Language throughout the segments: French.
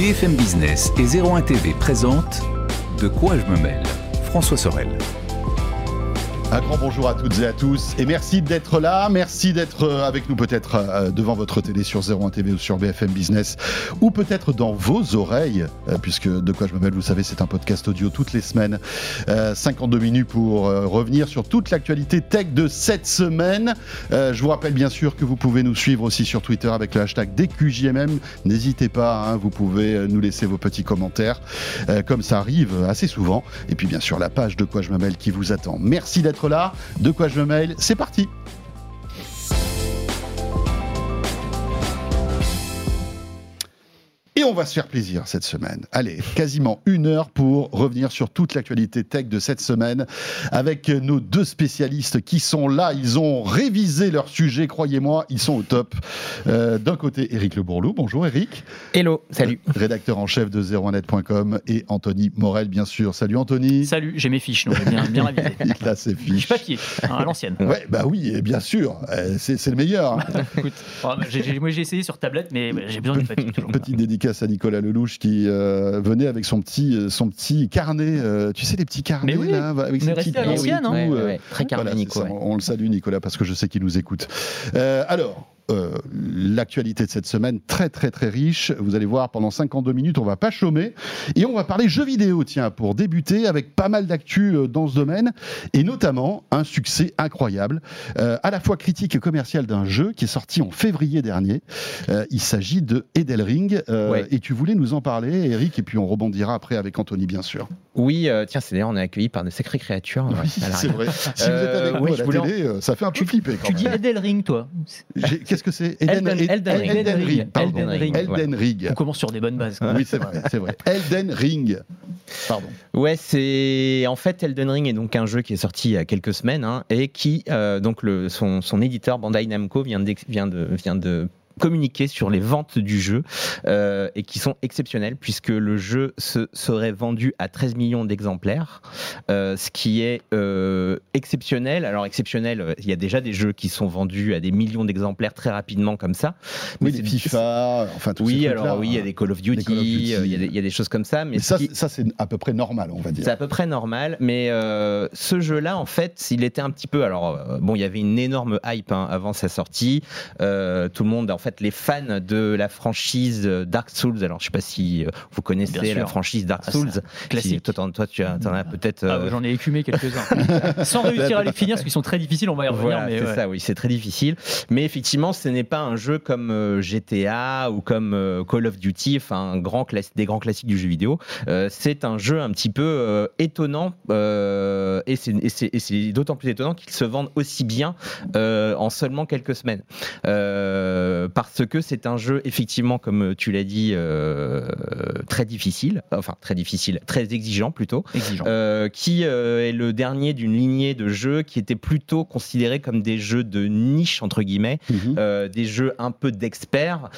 BFM Business et 01 TV présentent De quoi je me mêle François Sorel. Un grand bonjour à toutes et à tous et merci d'être là, merci d'être euh, avec nous peut-être euh, devant votre télé sur 01 TV ou sur BFM Business ou peut-être dans vos oreilles euh, puisque de quoi je me vous savez, c'est un podcast audio toutes les semaines, 52 minutes pour revenir sur toute l'actualité tech de cette semaine. Je vous rappelle bien sûr que vous pouvez nous suivre aussi sur Twitter avec le hashtag DQJMM. N'hésitez pas, hein, vous pouvez nous laisser vos petits commentaires comme ça arrive assez souvent et puis bien sûr la page de quoi je me qui vous attend. Merci d'être là. De quoi je me mail C'est parti Et on va se faire plaisir cette semaine. Allez, quasiment une heure pour revenir sur toute l'actualité tech de cette semaine avec nos deux spécialistes qui sont là. Ils ont révisé leur sujet, croyez-moi, ils sont au top. Euh, d'un côté, Eric Le Bourlou. Bonjour Eric. Hello, salut. Euh, rédacteur en chef de 01net.com et Anthony Morel, bien sûr. Salut Anthony. Salut, j'ai mes fiches, donc bien, bien révisé. Il a ses fiches. papier, hein, à l'ancienne. Ouais, bah oui, bien sûr. Euh, c'est le meilleur. Hein. Écoute, oh, moi j'ai essayé sur tablette, mais j'ai besoin de papier. Petite dédicace à Nicolas Lelouch qui euh, venait avec son petit, euh, son petit carnet, euh, tu sais, les petits carnets oui, là, avec ses petits hein. Très carnet, on, le salue, Nicolas, parce que je sais qu'il nous écoute. alors, euh, l'actualité de cette semaine très très très riche. Vous allez voir, pendant 52 minutes, on va pas chômer et on va parler jeux vidéo, tiens, pour débuter avec pas mal d'actu euh, dans ce domaine et notamment un succès incroyable, euh, à la fois critique et commercial d'un jeu qui est sorti en février dernier. il s'agit de Edelring et tu voulais nous en parler, Eric, et puis on rebondira après avec Anthony, bien sûr. Oui, tiens, c'est d'ailleurs on est accueilli par de sacrées créatures. c'est vrai. Si vous êtes avec nous à la télé, ça fait un peu flipper. tu dis Edelring, toi Qu'est-ce que c'est Elden, Ring. Elden Ring. On commence sur des bonnes bases. Oui, c'est vrai, c'est vrai. Elden Ring. Pardon. Ouais, c'est en fait Elden Ring est donc un jeu qui est sorti il y a quelques semaines hein, et qui euh, donc le, son, son éditeur Bandai Namco vient de, vient de, vient de communiquer sur les ventes du jeu euh, et qui sont exceptionnelles puisque le jeu se serait vendu à 13 millions d'exemplaires, euh, ce qui est euh, exceptionnel. Alors exceptionnel, il y a déjà des jeux qui sont vendus à des millions d'exemplaires très rapidement comme ça. Mais oui, des FIFA, enfin tout Oui, alors oui, il y a des Call of Duty, il y, y, a des choses comme ça. Mais, ça, ça c'est à peu près normal, on va dire. C'est à peu près normal, mais ce jeu-là, en fait, s'il était un petit peu, alors bon, il y avait une énorme hype hein, avant sa sortie. tout le monde, en fait les fans de la franchise Dark Souls, alors je sais pas si euh, vous connaissez la franchise Dark ah, Souls, classique. toi, toi, tu en as peut-être. Ah, euh, J'en ai écumé quelques-uns, sans réussir à les finir parce qu'ils sont très difficiles. On va y revenir. c'est ça, oui, c'est très difficile. Mais effectivement, ce n'est pas un jeu comme euh, GTA ou comme Call of Duty, enfin grand des grands classiques du jeu vidéo. c'est un jeu un petit peu étonnant et c'est d'autant plus étonnant qu'il se vende aussi bien en seulement quelques semaines parce que c'est un jeu, effectivement, comme tu l'as dit, euh, très difficile, enfin très difficile, très exigeant plutôt, euh, qui euh, est le dernier d'une lignée de jeux qui étaient plutôt considérés comme des jeux de niche, entre guillemets, mhm. des jeux un peu d'experts,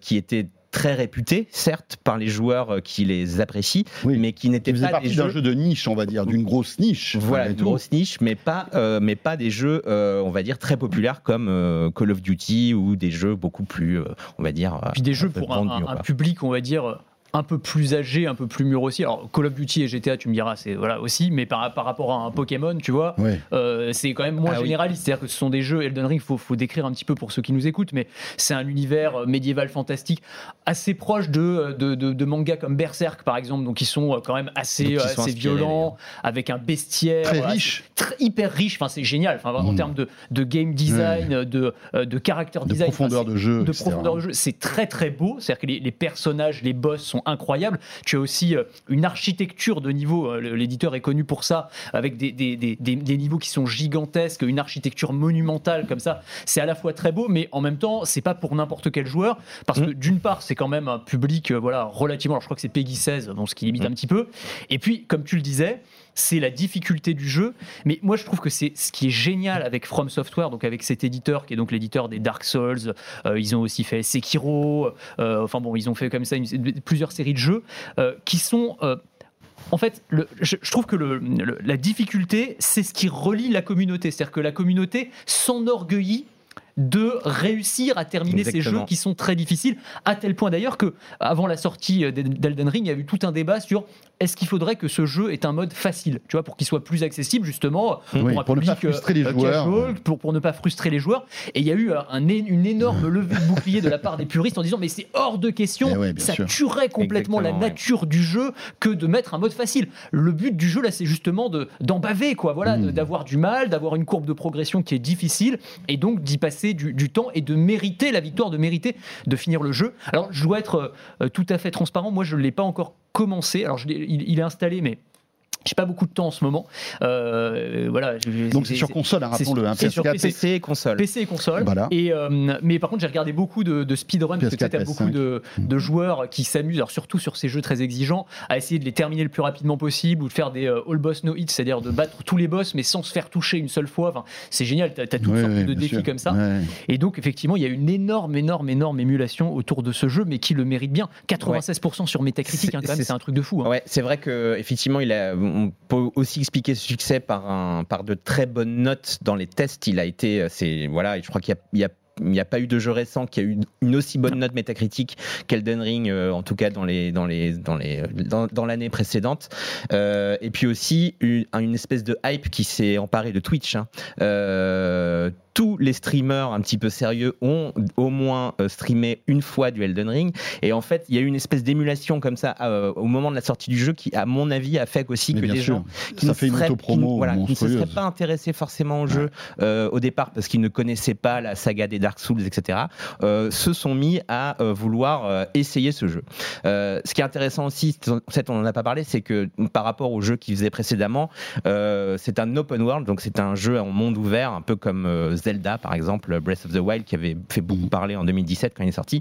qui étaient très réputés, certes, par les joueurs euh, qui les apprécient, mais qui n'étaient pas des jeux... d'un jeu de niche, on va dire, d'une grosse niche. Voilà, une grosse niche, mais pas, euh, mais pas des jeux, euh, on va dire, très populaires comme Call of Duty ou des jeux beaucoup plus, on va dire. Puis des jeux pour un, public, on va dire un peu plus âgé, un peu plus mûr aussi. Alors Call of Duty et GTA, tu me diras, c'est voilà aussi, mais par, par rapport à un Pokémon, tu vois, euh, c'est quand même moins ah généraliste. C'est-à-dire que ce sont des jeux Elden Ring, faut, faut décrire un petit peu pour ceux qui nous écoutent, mais c'est un univers euh, médiéval fantastique assez proche de de, de, mangas comme Berserk par exemple, donc ils sont euh, quand même assez, assez violents, avec un bestiaire très riche, très, hyper riche. Enfin, c'est génial. Enfin, en mm. termes de, de game design, de de character design, de profondeur de jeu, de profondeur de jeu, c'est très très beau. C'est-à-dire que les, les personnages, les boss sont incroyable. Tu as aussi euh, une architecture de niveau, euh, l'éditeur est connu pour ça, avec des, des, des, des, niveaux qui sont gigantesques, une architecture monumentale comme ça. C'est à la fois très beau, mais en même temps, c'est pas pour n'importe quel joueur, parce que mm. d'une part, c'est quand même un public euh, voilà, relativement, je crois que c'est Peggy 16, donc ce qui limite mm. un petit peu. Et puis, comme tu le disais, c'est la difficulté du jeu. Mais moi, je trouve que c'est ce qui est génial avec From Software, donc avec cet éditeur qui est donc l'éditeur des Dark Souls. Euh, ils ont aussi fait Sekiro. Euh, enfin bon, ils ont fait comme ça plusieurs séries de jeux euh, qui sont en fait, le, je, trouve que le, la difficulté, c'est ce qui relie la communauté. C'est-à-dire que la communauté s'enorgueillit de réussir à terminer ces jeux qui sont très difficiles, à tel point d'ailleurs que avant la sortie euh, d'Elden Ring, il y a eu tout un débat sur est-ce qu'il faudrait que ce jeu ait un mode facile, tu vois, pour qu'il soit plus accessible justement Oui, un pour ne pas euh, frustrer les euh, joueurs. casual, pour, pour ne pas frustrer les joueurs. Et il y a eu euh, un, une énorme levée de bouclier de la part des puristes en disant mais c'est hors de question, Eh ouais, ça sûr. tuerait complètement la ouais. nature du jeu que de mettre un mode facile. Le but du jeu là, c'est justement de d'en baver quoi, voilà, Mm. de- d'avoir du mal, d'avoir une courbe de progression qui est difficile et donc d'y passer du, du temps et de mériter la victoire, de mériter de finir le jeu. Alors je dois être euh, tout à fait transparent, moi je l'ai pas encore commencé. Alors il est installé mais j'ai pas beaucoup de temps en ce moment. Euh, voilà. Donc c'est sur console, hein, rappelons-le. hein, c'est sur PS4, PC. PC et console. PC et console. Voilà. Et, euh, mais par contre, j'ai regardé beaucoup de, de speedrun, parce que tu sais, PS4, t'as beaucoup PS5. de, de joueurs qui s'amusent, alors surtout sur ces jeux très exigeants, à essayer de les terminer le plus rapidement possible ou de faire des euh, all boss no hit, c'est-à-dire de battre tous les boss mais sans se faire toucher une seule fois. Enfin, c'est génial, t'as as toutes Ouais, sortes de défis sûr. comme ça. Ouais. Et donc, effectivement, il y a une énorme, énorme, énorme émulation autour de ce jeu, mais qui le mérite bien. 96% sur Metacritic, C'est- hein, quand même, c'est- c'est un truc de fou. hein. Ouais, c'est vrai que effectivement, il a, on peut aussi expliquer ce succès par un, par de très bonnes notes dans les tests. Il a été, euh, c'est voilà, je crois qu'il y a, il n'y a pas eu de jeu récent qui a eu une aussi bonne note métacritique qu'Elden Ring, euh, en tout cas dans les dans les dans les dans, dans l'année précédente. Euh, et puis aussi une, espèce de hype qui s'est emparée de Twitch. hein. Tous les streamers un petit peu sérieux ont au moins euh, streamé une fois du Elden Ring. Et en fait, il y a eu une espèce d'émulation comme ça euh, au moment de la sortie du jeu qui, à mon avis, a fait aussi Mais que des sûr. gens qui Ça ne fait seraient- qui ne- voilà, qui ne se seraient pas intéressés forcément au jeu euh, au départ parce qu'ils ne connaissaient pas la saga des Dark Souls, etc., euh, se sont mis à euh, vouloir euh, essayer ce jeu. Euh, ce qui est intéressant aussi, c'est- on n'en a pas parlé, c'est que par rapport au jeu qu'ils faisaient précédemment, euh, c'est un open world, donc c'est un jeu en monde ouvert, un peu comme euh, Zelda par exemple, Breath of the Wild, qui avait fait beaucoup Mhm. parler en 2017 quand il est sorti.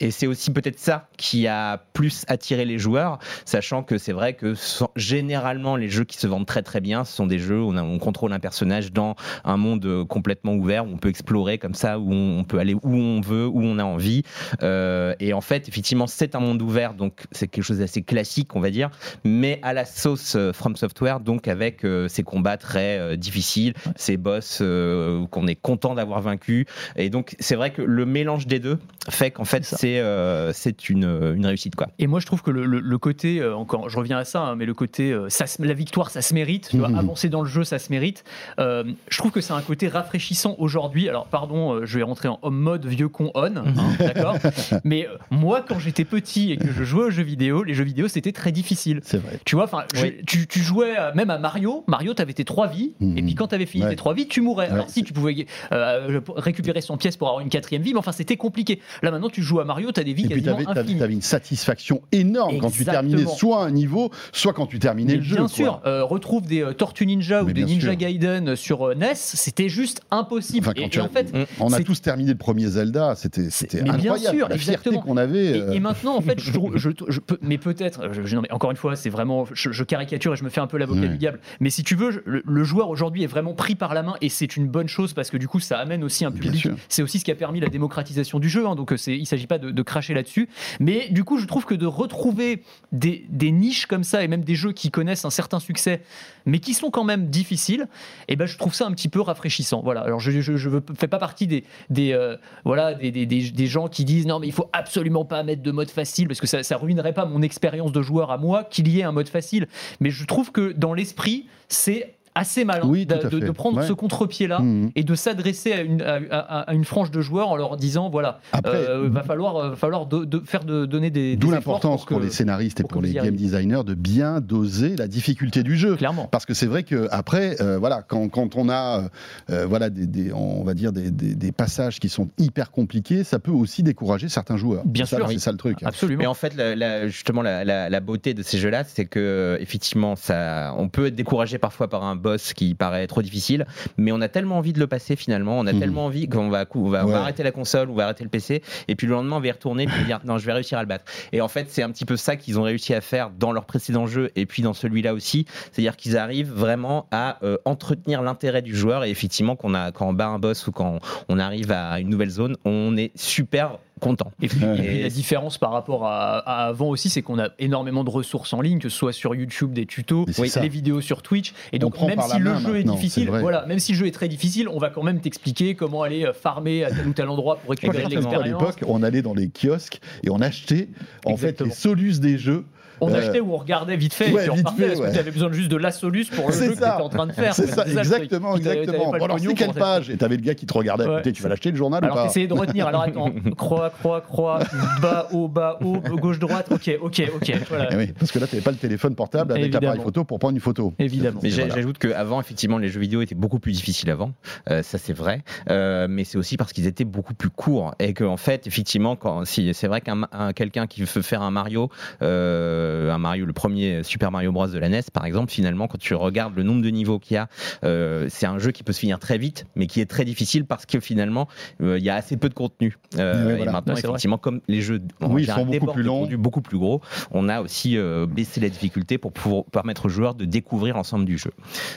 Et c'est aussi peut-être ça qui a plus attiré les joueurs, sachant que c'est vrai que généralement les jeux qui se vendent très très bien, ce sont des jeux où on, a- on contrôle un personnage dans un monde euh, complètement ouvert, où on peut explorer comme ça, où on, on peut aller où on veut, où on a envie. Euh, et en fait, effectivement, c'est un monde ouvert, donc c'est quelque chose d'assez classique, on va dire, mais à la sauce euh, From Software, donc avec euh, ces combats très euh, difficiles, ces boss euh, qu'on est content d'avoir vaincus. Et donc, c'est vrai que le mélange des deux fait qu'en fait, C'est ça. c'est euh, une, une réussite, quoi. Et moi, je trouve que le, le- le côté, euh, encore, je reviens à ça, hein, mais le côté, euh, ça la victoire, ça se mérite. Tu vois, Mhm. avancer dans le jeu, ça se mérite. Euh, je trouve que c'est un côté rafraîchissant aujourd'hui. Alors, pardon, euh, je vais rentrer en homme mode vieux con on, hein, d'accord. Mais euh, moi, quand j'étais petit et que je jouais aux jeux vidéo, les jeux vidéo, c'était très difficile. C'est vrai. Tu vois, enfin, Oui. tu, tu jouais euh, même à Mario. Mario, t'avais tes trois vies, Mhm. et puis quand t'avais fini Ouais. tes trois vies, tu mourais. Ouais, Alors si tu pouvais euh, récupérer son pièce pour avoir une quatrième vie, mais enfin, c'était compliqué. Là maintenant, tu joues à Mario, t'as des vies Et puis quasiment t'avais, infinies. t'avais une satisfaction énorme quand tu terminais soit un niveau, soit quand tu terminais Mais le jeu. bien sûr, euh, retrouve des euh, Tortues Ninja Mais ou des Ninja sûr. Gaiden sur euh, NES, c'était juste impossible. Enfin, quand et, tu et as- en fait, On a tous terminé le premier Zelda, c'était, mais bien incroyable. sûr, la fierté qu'on avait. Et, euh, et maintenant, en fait, je, trouve- je, je peux- mais peut-être, je- non, mais encore une fois, c'est vraiment, je, je caricature et je me fais un peu l'avocat du diable. Mais si tu veux, le, le joueur aujourd'hui est vraiment pris par la main et c'est une bonne chose parce que du coup, ça amène aussi un public. C'est aussi ce qui a permis la démocratisation du jeu. hein, donc, euh, il s'agit pas de, de cracher là-dessus. Mais du coup, je trouve que de retrouver des, des niches comme ça et même des jeux qui connaissent un certain succès, mais qui sont quand même difficiles, et ben, je trouve ça un petit peu rafraîchissant. Voilà. Alors, je, veux- fais pas partie des, des, euh, voilà, des gens qui disent non, mais il faut absolument pas mettre de mode facile parce que ça, ça ruinerait pas mon expérience de joueur à moi qu'il y ait un mode facile. Mais je trouve que dans l'esprit, c'est assez malin Oui, de, prendre Ouais. ce contre-pied-là Mhm. et de s'adresser à une, à, à- à une frange de joueurs en leur disant voilà, Après, euh, va falloir, euh, va falloir de, de faire de, donner des. D'où l'importance pour, que- les scénaristes et pour les game designers de bien doser la difficulté du jeu. Clairement. Parce que c'est vrai que après, euh, voilà, quand, quand on a, euh, voilà, des, des- on va dire des, des- des passages qui sont hyper compliqués, ça peut aussi décourager certains joueurs. Bien sûr, c'est oui. ça le truc. Absolument. Mais en fait, la- la- justement, la, la- la beauté de ces jeux-là, c'est que effectivement, ça, on peut être découragé parfois par un boss qui paraît trop difficile, mais on a tellement envie de le passer finalement, on a Mhm. tellement envie qu'on va, on va, on va Ouais. arrêter la console, on va arrêter le PC, et puis le lendemain, on va y retourner, puis dire non, je vais réussir à le battre. Et en fait, c'est un petit peu ça qu'ils ont réussi à faire dans leur précédent jeu, et puis dans celui-là aussi, c'est-à-dire qu'ils arrivent vraiment à euh, entretenir l'intérêt du joueur, et effectivement, qu'on a, quand on bat un boss ou quand on arrive à une nouvelle zone, on est super content. Et puis, Ouais. et puis la différence par rapport à, à avant aussi, c'est qu'on a énormément de ressources en ligne, que ce soit sur YouTube, des tutos, ça. les vidéos sur Twitch. Et On donc, même si le main jeu est difficile, voilà, même si le jeu est très difficile, on va quand même t'expliquer comment aller euh, farmer à tel ou tel endroit pour récupérer de Exactement. À l'expérience. l'époque, on allait dans les kiosques et on achetait en fait les solus des jeux. On Euh, achetait ou on regardait vite fait ouais, et puis on fait, parce ouais. que tu avais besoin juste de la solus pour le jeu que tu étais en train de faire. C'est ça, exactement, exactement. Bon, alors c'est quelle page Et t'avais le gars qui te regardait Ouais. côté, tu vas l'acheter le journal ou Alors pas t'essayais de retenir. Alors attends, croix, croix, croix, bas, haut, bas, haut, gauche, droite. Ok, ok, ok. Voilà. Eh oui, parce que là, t'avais pas le téléphone portable avec l'appareil photo pour prendre une photo. Évidemment. Mais j'ajoute qu'avant, effectivement, les jeux vidéo étaient beaucoup plus difficiles avant. Euh, ça, c'est vrai. Euh, mais c'est aussi parce qu'ils étaient beaucoup plus courts. Et qu'en fait, effectivement, quand, si, c'est vrai qu'un un- quelqu'un qui veut faire un Mario, euh, un Mario, le premier Super Mario Bros de la NES, par exemple, finalement, quand tu regardes le nombre de niveaux qu'il y a, euh, c'est un jeu qui peut se finir très vite, mais qui est très difficile parce que finalement, euh, il y a assez peu de contenu. Euh, Et maintenant, vrai. effectivement, comme les jeux Oui, sont beaucoup plus longs. beaucoup plus gros, on a aussi euh, baissé la difficulté pour permettre aux joueurs de découvrir l'ensemble du jeu.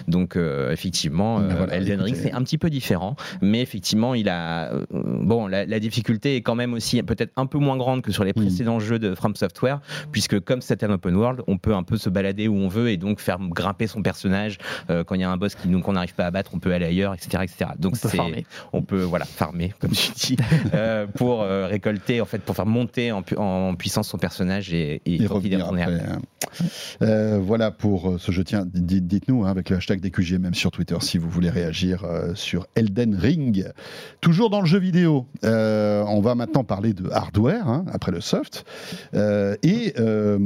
Donc euh, effectivement, Ben euh, voilà, Elden Ring c'est un petit peu différent, mais effectivement il a euh, bon la, la difficulté est quand même aussi peut-être un peu moins grande que sur les précédents jeux de From Software, puisque comme c'est un open world, on peut un peu se balader où on veut et donc faire grimper son personnage Euh, quand il y a un boss qui nous qu'on n'arrive pas à battre, on peut aller ailleurs, etc., etc. Donc On peut c'est farmer. on peut voilà farmer comme tu dis euh, pour euh, récolter en fait pour faire monter en, pu- en puissance son personnage et, et, Et revenir après. hein. Euh, voilà pour ce jeu. Tiens, di- dites-nous hein, avec le hashtag des QG, même sur Twitter, si vous voulez réagir euh, sur Elden Ring. Toujours dans le jeu vidéo, euh, on va maintenant parler de hardware, hein, après le soft. Euh, et euh,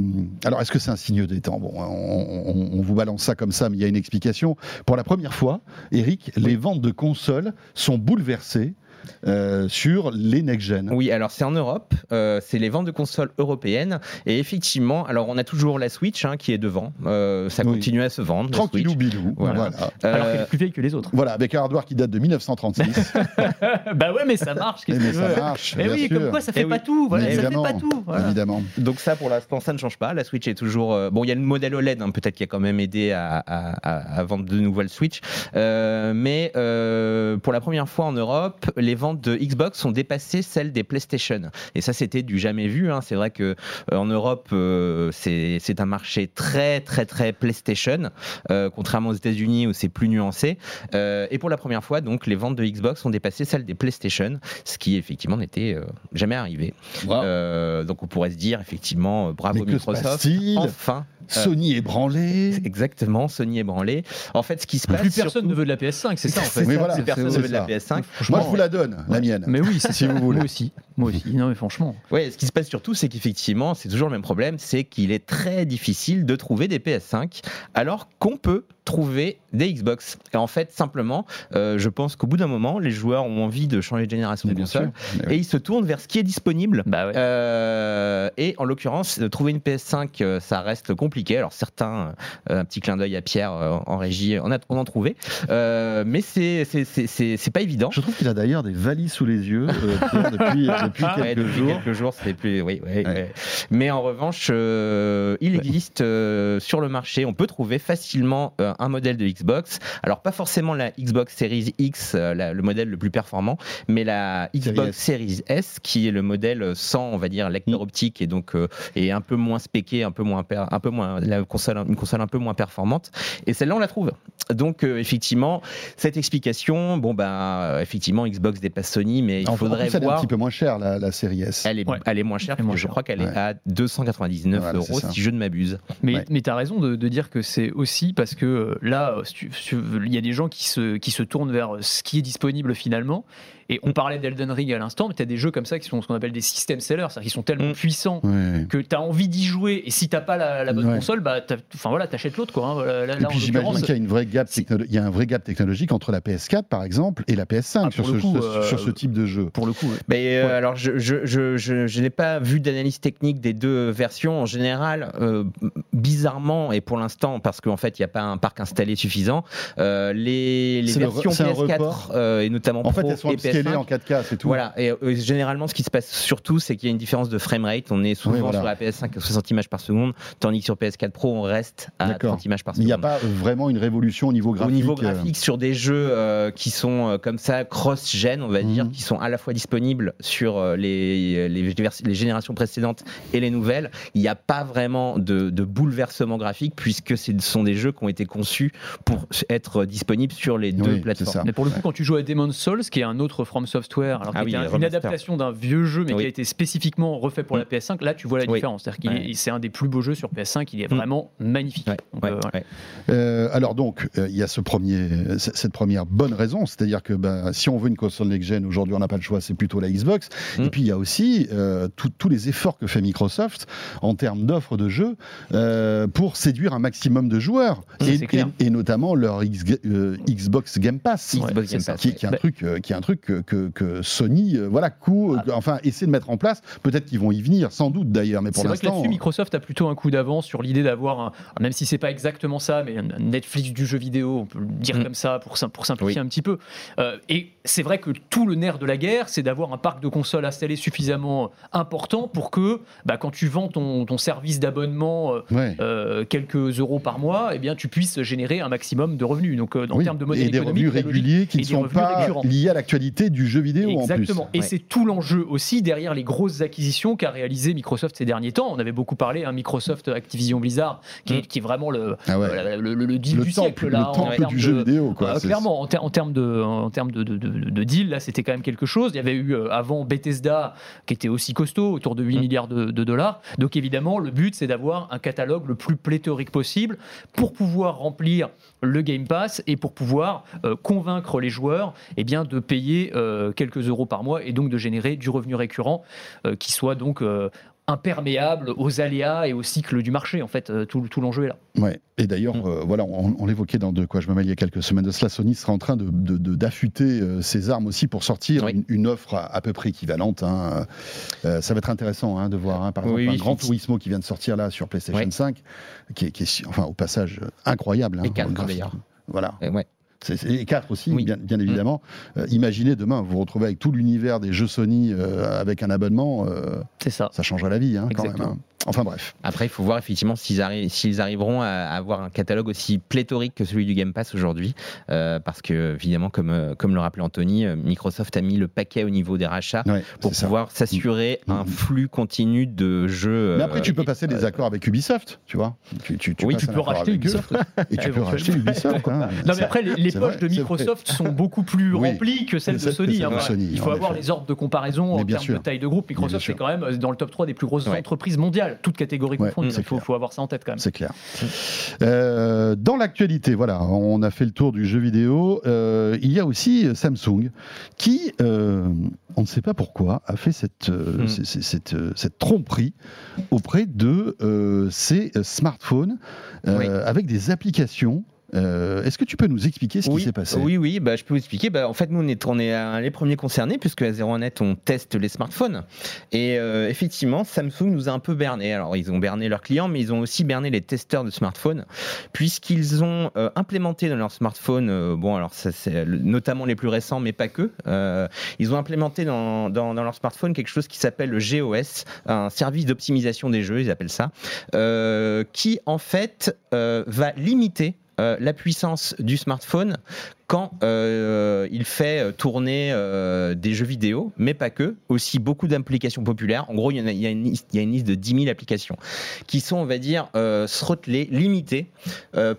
alors, est-ce que c'est un signe des temps? Bon, on, on- on vous balance ça comme ça, mais il y a une explication. Pour la première fois, Eric, les ventes de consoles sont bouleversées euh, sur les next-gen. Oui, alors c'est en Europe, euh, c'est les ventes de consoles européennes. Et effectivement, alors on a toujours la Switch hein, qui est devant. Euh, ça Oui. continue à se vendre. Tranquillou bilou. Voilà. Voilà. Alors qu'elle est plus vieille que les autres. Voilà, avec un hardware qui date de 1936. bah ouais, mais ça marche. Qu'est-ce mais que tu veux ça marche. Mais oui, sûr. comme quoi ça fait Eh pas oui. tout. Voilà, ça fait Évidemment. pas tout. voilà. Évidemment. Donc ça, pour l'instant, ça ne change pas. La Switch est toujours... euh, Bon, il y a le modèle OLED, hein, peut-être qui a quand même aidé à, à- à- à vendre de nouvelles Switch. Euh, mais euh, pour la première fois en Europe, les ventes de Xbox ont dépassé celles des PlayStation. Et ça, c'était du jamais vu. hein. C'est vrai que euh, en Europe, euh, c'est un marché très, très, très PlayStation, euh, contrairement aux États-Unis où c'est plus nuancé. Et pour la première fois, donc, les ventes de Xbox ont dépassé celles des PlayStation, ce qui effectivement n'était jamais arrivé. Donc on pourrait se dire effectivement bravo Mais Microsoft. Enfin, Sony ébranlé. exactement, Sony ébranlé. En fait, ce qui se passe Plus personne surtout- ne veut de la PS5, c'est ça en fait. Oui, voilà, Plus personne ne veut de la PS5. Moi, je vous la donne, la mienne. Mais oui, Si vous voulez. Moi aussi. Moi aussi. Non, mais franchement. Ouais, ce qui se passe surtout, c'est qu'effectivement, c'est toujours le même problème, c'est qu'il est très difficile de trouver des PS5, alors qu'on peut trouver des Xbox. Et en fait, simplement, euh, je pense qu'au bout d'un moment, les joueurs ont envie de changer de génération Mais de bien console, sûr. Et ils se tournent vers ce qui est disponible. Bah ouais. Euh, et en l'occurrence, trouver une PS5, euh, ça reste compliqué. Alors certains, euh, un petit clin d'œil à Pierre euh, en régie, on, a, on en trouvé, Euh, mais c'est c'est- c'est- c'est c'est pas évident. Je trouve qu'il a d'ailleurs des valises sous les yeux euh, Pierre, depuis, depuis Ouais, quelques depuis jours. quelques jours, c'est plus. Oui, oui, Ouais. ouais. Mais en revanche, euh, il existe euh, sur le marché, on peut trouver facilement euh, un modèle de Xbox. Alors pas forcément la Xbox Series X, euh, la- le modèle le plus performant, mais la Xbox S. Series S, qui est le modèle sans, on va dire, lecteur Mm. optique et donc euh, est un peu moins spéqué, un peu moins, per- un peu moins, la console, une console un peu moins performante. Et celle-là, on la trouve. Donc euh, effectivement, cette explication, bon bah euh, effectivement, Xbox dépasse Sony, mais il En- faudrait plus, elle est un voir. petit peu moins chère, la, la série S. Elle est, Ouais. elle est moins chère, est moins je crois qu'elle Ouais. est à 299 Voilà, c'est euros si je ne m'abuse. Mais, Ouais. mais tu as raison de, de dire que c'est aussi parce que euh, là, euh, veux, il y a des gens qui se, qui se tournent vers ce qui est disponible finalement. Et on parlait d'Elden Ring à l'instant, mais tu as des jeux comme ça qui sont ce qu'on appelle des system sellers, c'est-à-dire qu'ils sont tellement Mm. puissants Ouais. que tu as envie d'y jouer. Et si t'as pas la, la bonne Ouais. console, bah, enfin voilà, t'achètes l'autre quoi. hein. Voilà, là, Et là, puis j'imagine qu'il y a, une vraie gap technolo- il y a un vrai gap technologique entre la PS4 par exemple et la PS5 Ah, sur, pour ce, le coup, ce- euh, sur ce type de jeu. pour le coup, ouais. Mais euh, Ouais. alors, je, je, je, je, je n'ai pas vu d'analyse technique des deux versions. En général, euh, bizarrement, et pour l'instant, parce qu'en fait, il n'y a pas un parc installé suffisant, euh, les, les C'est le re- versions c'est un PS4, report. euh, et notamment En Pro elles sont et upscalées télé en 4K, c'est tout. Voilà, et euh, généralement, ce qui se passe surtout, c'est qu'il y a une différence de framerate. On est souvent Oui, voilà. sur la PS5 à 60 images par seconde, tandis que sur PS4 Pro, on reste à D'accord. 30 images par Il n'y seconde. a pas vraiment une révolution au niveau Au graphique. niveau euh, graphique, sur des jeux euh, qui sont euh, comme ça cross-gen, on va dire, Mhm. qui sont à la fois disponibles sur euh, les, les, générations précédentes et les nouvelles, il n'y a pas vraiment de, de bouleversement graphique puisque ce sont des jeux qui ont été conçus pour être disponibles sur les deux Oui, plateformes. Mais pour le coup, quand tu joues à Demon's Souls, qui est un autre From Software, alors Ah qui oui, était une adaptation d'un vieux jeu, mais Oui. qui a été spécifiquement refait pour la Mm. PS5, là tu vois la différence. C'est-à-dire Ouais. c'est un des plus beaux jeux sur PS5, il est Mm. vraiment magnifique. Ouais, Donc, ouais, euh. Euh, alors donc, euh, il y a ce premier, cette première bonne raison, c'est-à-dire que ben, si on veut une console next-gen, aujourd'hui on n'a pas le choix, c'est plutôt la Xbox. Mm. Et puis il y a aussi tous les efforts que fait Microsoft en termes d'offres de jeux pour séduire un maximum de joueurs, et, notamment leur X- Xbox Game Pass. Xbox Game. Pass, Qui, est un Bah- truc, qui est un truc que, que- que Sony, euh, voilà, coup, Ah. euh, enfin, essaie de mettre en place. Peut-être qu'ils vont y venir, sans doute d'ailleurs, mais pour C'est vrai que l'instant, là-dessus, Microsoft a plutôt un coup d'avance sur l'idée d'avoir, un, même si c'est pas exactement ça, mais un Netflix du jeu vidéo, on peut le dire Mm. comme ça pour, pour simplifier Oui. un petit peu. Euh, et c'est vrai que tout le nerf de la guerre, c'est d'avoir un parc de consoles installé suffisamment important pour que, bah, quand tu vends ton, ton service d'abonnement euh, ouais. euh, quelques euros par mois, eh bien, tu puisses générer un maximum de revenus. Donc, euh, en Oui, termes de modèle et des revenus réguliers qui ne sont pas récurrents. liés à l'actualité du jeu vidéo Exactement. en plus. Et Ouais. c'est tout l'enjeu aussi derrière les grosses acquisitions qu'a réalisé Microsoft ces derniers temps. On avait beaucoup parlé, hein, Microsoft Activision Blizzard, qui, est, Mm. qui est vraiment le, Ah ouais. euh, le, le- le deal le du temple, siècle. Là, le en temple termes du de- jeu vidéo. Quoi. euh, C'est- clairement, en, ter- en termes de, en termes de, de, de- de deal, là, c'était quand même quelque chose. Il y avait eu euh, avant Bethesda, qui était aussi costaud, autour de 8 Mm. milliards de, de dollars. Donc évidemment, le but, c'est d'avoir un catalogue le plus pléthorique possible pour pouvoir remplir le Game Pass et pour pouvoir euh, convaincre les joueurs eh bien, de payer euh, quelques euros par mois et donc de générer du revenu récurrent euh, qui soit donc imperméable aux aléas et au cycle du marché. En fait, euh, tout, tout l'enjeu est là. Ouais. Et d'ailleurs, Mm. euh, voilà, on, on l'évoquait dans De quoi je me mêle il y a quelques semaines de cela. Sony sera en train de, de- de- d'affûter euh, ses armes aussi pour sortir Oui. une, une offre à, à peu près équivalente. hein. Euh, ça va être intéressant hein, de voir, hein, par exemple, Oui, un Grand Turismo qui vient de sortir là sur PlayStation Oui. 5, qui est, qui est, enfin, au passage incroyable. hein, Et quatre, graphiquement. d'ailleurs. Voilà. Et ouais. C'est- 4 aussi, Oui. bien, bien évidemment. Euh, imaginez demain, vous vous retrouvez avec tout l'univers des jeux Sony euh, avec un abonnement, euh, C'est ça. ça changerait la vie hein, quand même. Hein. Enfin bref. Après, il faut voir effectivement s'ils arri- s'ils arriveront à avoir un catalogue aussi pléthorique que celui du Game Pass aujourd'hui. Euh, parce que, évidemment, comme, euh, comme le rappelait Anthony, euh, Microsoft a mis le paquet au niveau des rachats Ouais, pour pouvoir s'assurer Mm. un flux continu de jeux. Mais après, tu peux euh, passer des accords avec Ubisoft, tu vois. Tu, tu, tu Oui, Tu peux accord racheter Ubisoft. Et tu peux racheter Ubisoft. hein. Non, mais après, les, poches vrai, de Microsoft sont beaucoup plus Oui. remplies que celles de Sony. hein. Sony, Il faut avoir effet. les ordres de comparaison Mais en bien termes sûr. de taille de groupe. Microsoft, c'est quand même dans le top 3 des plus grosses entreprises mondiales, Ouais, confondues. c'est Il faut, avoir ça en tête quand même. C'est clair. Euh, dans l'actualité, voilà, on a fait le tour du jeu vidéo. Euh, il y a aussi Samsung qui, euh, on ne sait pas pourquoi, a fait cette, euh, Hmm. cette, euh, cette tromperie auprès de euh, ses smartphones euh, Oui. avec des applications. Euh, Est-ce que tu peux nous expliquer ce oui, qui s'est passé? Oui, oui, bah, je peux vous expliquer. Bah, en fait, nous, on est, on est les premiers concernés, puisque à 01net, on teste les smartphones. Et euh, effectivement, Samsung nous a un peu berné. Alors, ils ont berné leurs clients, mais ils ont aussi berné les testeurs de smartphones, puisqu'ils ont euh, implémenté dans leurs smartphones, bon, alors, ça, c'est le- notamment les plus récents, mais pas que, ils ont implémenté dans, dans, dans leur smartphone quelque chose qui s'appelle le GOS, un service d'optimisation des jeux, ils appellent ça, qui, en fait, va limiter euh, la puissance du smartphone quand euh, il fait euh, tourner des jeux vidéo, mais pas que, aussi beaucoup d'applications populaires. En gros, il y, a, une liste, de 10 000 applications qui sont, on va dire, euh, limitées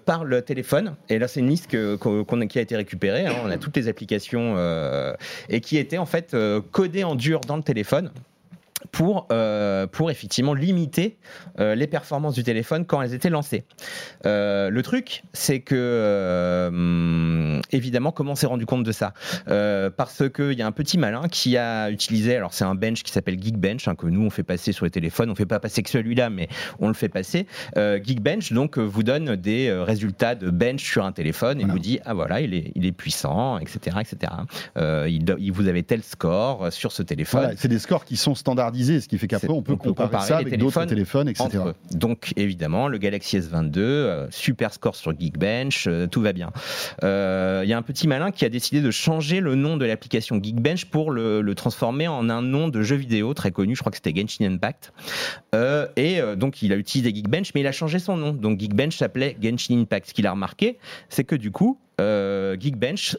par le téléphone. Et là, c'est une liste qui a été récupérée. hein. On a toutes les applications et qui étaient en fait codées en dur dans le téléphone pour, euh, pour effectivement limiter euh, les performances du téléphone quand elles étaient lancées. Euh, le truc, c'est que, évidemment, comment on s'est rendu compte de ça? Parce qu'il y a un petit malin qui a utilisé, alors c'est un bench qui s'appelle Geekbench, hein, que nous on fait passer sur les téléphones, on fait pas passer que celui-là, mais on le fait passer. Geekbench, donc, vous donne des résultats de bench sur un téléphone et Voilà. vous dit, ah voilà, il est, il est puissant, etc. etc. Il, vous avez tel score sur ce téléphone. Voilà, c'est des scores qui sont standardisés standardisé, ce qui fait qu'après on peut on comparer, comparer ça avec d'autres téléphones etc. entre. Donc évidemment, le Galaxy S22, euh, super score sur Geekbench, euh, tout va bien. Euh, Il y a un petit malin qui a décidé de changer le nom de l'application Geekbench pour le, le transformer en un nom de jeu vidéo très connu, je crois que c'était Genshin Impact. Euh, et euh, donc il a utilisé Geekbench, mais il a changé son nom. Donc Geekbench s'appelait Genshin Impact. Ce qu'il a remarqué, c'est que du coup, euh, Geekbench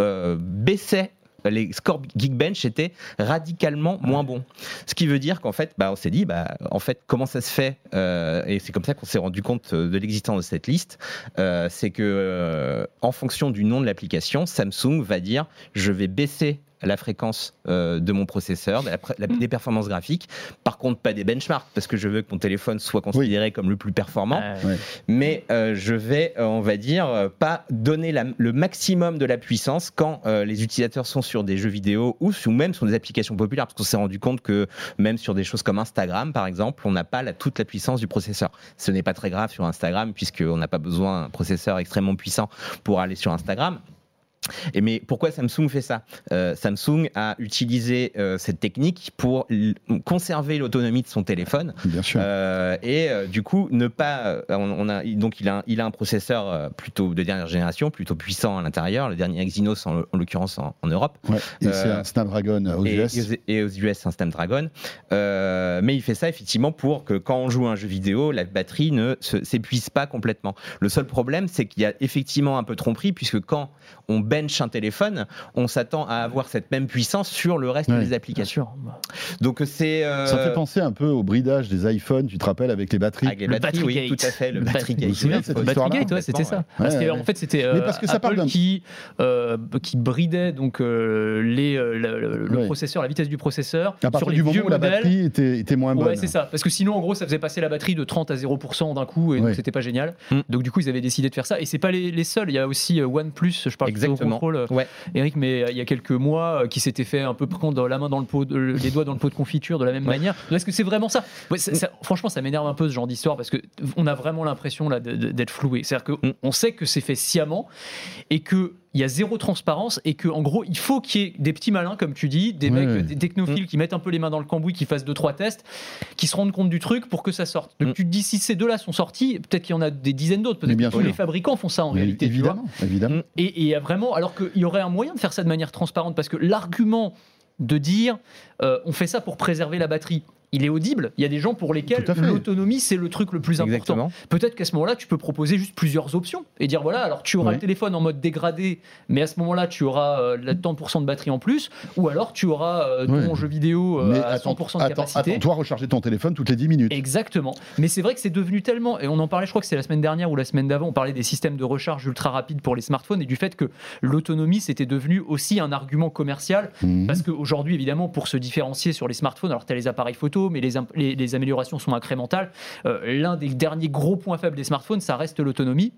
euh, baissait les scores Geekbench étaient radicalement moins bons. Ce qui veut dire qu'en fait, bah, on s'est dit, bah, en fait, comment ça se fait euh, Et c'est comme ça qu'on s'est rendu compte euh, de l'existence de cette liste. Euh, c'est que, euh, en fonction du nom de l'application, Samsung va dire, je vais baisser la fréquence euh, de mon processeur, de la pré- la- des performances graphiques. Par contre, pas des benchmarks, parce que je veux que mon téléphone soit considéré comme le plus performant Euh, mais euh, je vais, euh, on va dire, pas donner la- le maximum de la puissance quand euh, les utilisateurs sont sur des jeux vidéo ou, même sur des applications populaires, parce qu'on s'est rendu compte que même sur des choses comme Instagram, par exemple, on n'a pas la- toute la puissance du processeur. Ce n'est pas très grave sur Instagram, puisqu'on n'a pas besoin d'un processeur extrêmement puissant pour aller sur Instagram. Et mais pourquoi Samsung fait ça? Euh, Samsung a utilisé euh, cette technique pour conserver l'autonomie de son téléphone Bien sûr. euh, et du coup ne pas on, on a donc il a un, il a un processeur plutôt de dernière génération plutôt puissant à l'intérieur le dernier Exynos en, en l'occurrence en, en Europe Ouais. Et c'est un Snapdragon aux et, US. et aux- US un Snapdragon mais il fait ça effectivement pour que quand on joue à un jeu vidéo la batterie ne se- s'épuise pas complètement le seul problème c'est qu'il y a effectivement un peu de tromperie puisque quand on bench un téléphone on s'attend à avoir cette même puissance sur le reste Ouais. des applications donc c'est euh, Ça fait penser un peu au bridage des iPhones, tu te rappelles, avec les batteries. avec les Le batteries, oui, Battery tout à fait, le Gate. battery gate. ouais, c'était ça. Ouais, Parce que, ouais. en fait, c'était Mais euh, parce que ça parle Apple qui, euh, qui bridait donc euh, les, euh, le, le- le Ouais. processeur, la vitesse du processeur À partir sur les du moment vieux où la modèles. batterie était, était moins bonne. Ouais, c'est ça. Parce que sinon, en gros, ça faisait passer la batterie de 30 à 0% d'un coup, et donc c'était pas génial. Mm. Donc, du coup, ils avaient décidé de faire ça. Et c'est pas les, les seuls. Il y a aussi OnePlus, je parle Exactement. contrôle, euh, Ouais. Eric, mais euh, il y a quelques mois, euh, qui s'était fait un peu prendre la main dans le pot, de- les doigts dans le pot de confiture de la même Ouais. manière. Est-ce que c'est vraiment ça, Ouais, ça- ça- Franchement, ça m'énerve un peu ce genre d'histoire parce que on a vraiment l'impression là d'être floué. C'est-à-dire que Mm. on sait que c'est fait sciemment et que il y a zéro transparence et que en gros il faut qu'il y ait des petits malins comme tu dis des Ouais. mecs des technophiles qui mettent un peu les mains dans le cambouis qui fassent deux trois tests qui se rendent compte du truc pour que ça sorte donc Mm. tu te dis si ces deux là sont sortis peut-être qu'il y en a des dizaines d'autres peut-être bien que tous les fabricants font ça en Mais réalité évidemment, évidemment. Et et il y a vraiment, alors qu'il y aurait un moyen de faire ça de manière transparente, parce que l'argument de dire euh, on fait ça pour préserver la batterie, il est audible. Il y a des gens pour lesquels l'autonomie c'est le truc le plus important. Peut-être qu'à ce moment-là, tu peux proposer juste plusieurs options et dire voilà, alors tu auras Oui. le téléphone en mode dégradé, mais à ce moment-là, tu auras euh, le tant de pourcents de batterie en plus, ou alors tu auras euh, ton Oui. jeu vidéo euh, Mais à attends, 100% de attends, capacité. attends, toi recharger ton téléphone toutes les 10 minutes. Exactement. Mais c'est vrai que c'est devenu tellement, et on en parlait, je crois que c'est la semaine dernière ou la semaine d'avant, on parlait des systèmes de recharge ultra rapides pour les smartphones et du fait que l'autonomie c'était devenu aussi un argument commercial. Mhm. Parce qu'aujourd'hui, évidemment, pour se différencier sur les smartphones, alors tu as les appareils photo, mais les, améliorations sont incrémentales. Euh, L'un des derniers gros points faibles des smartphones, ça reste l'autonomie.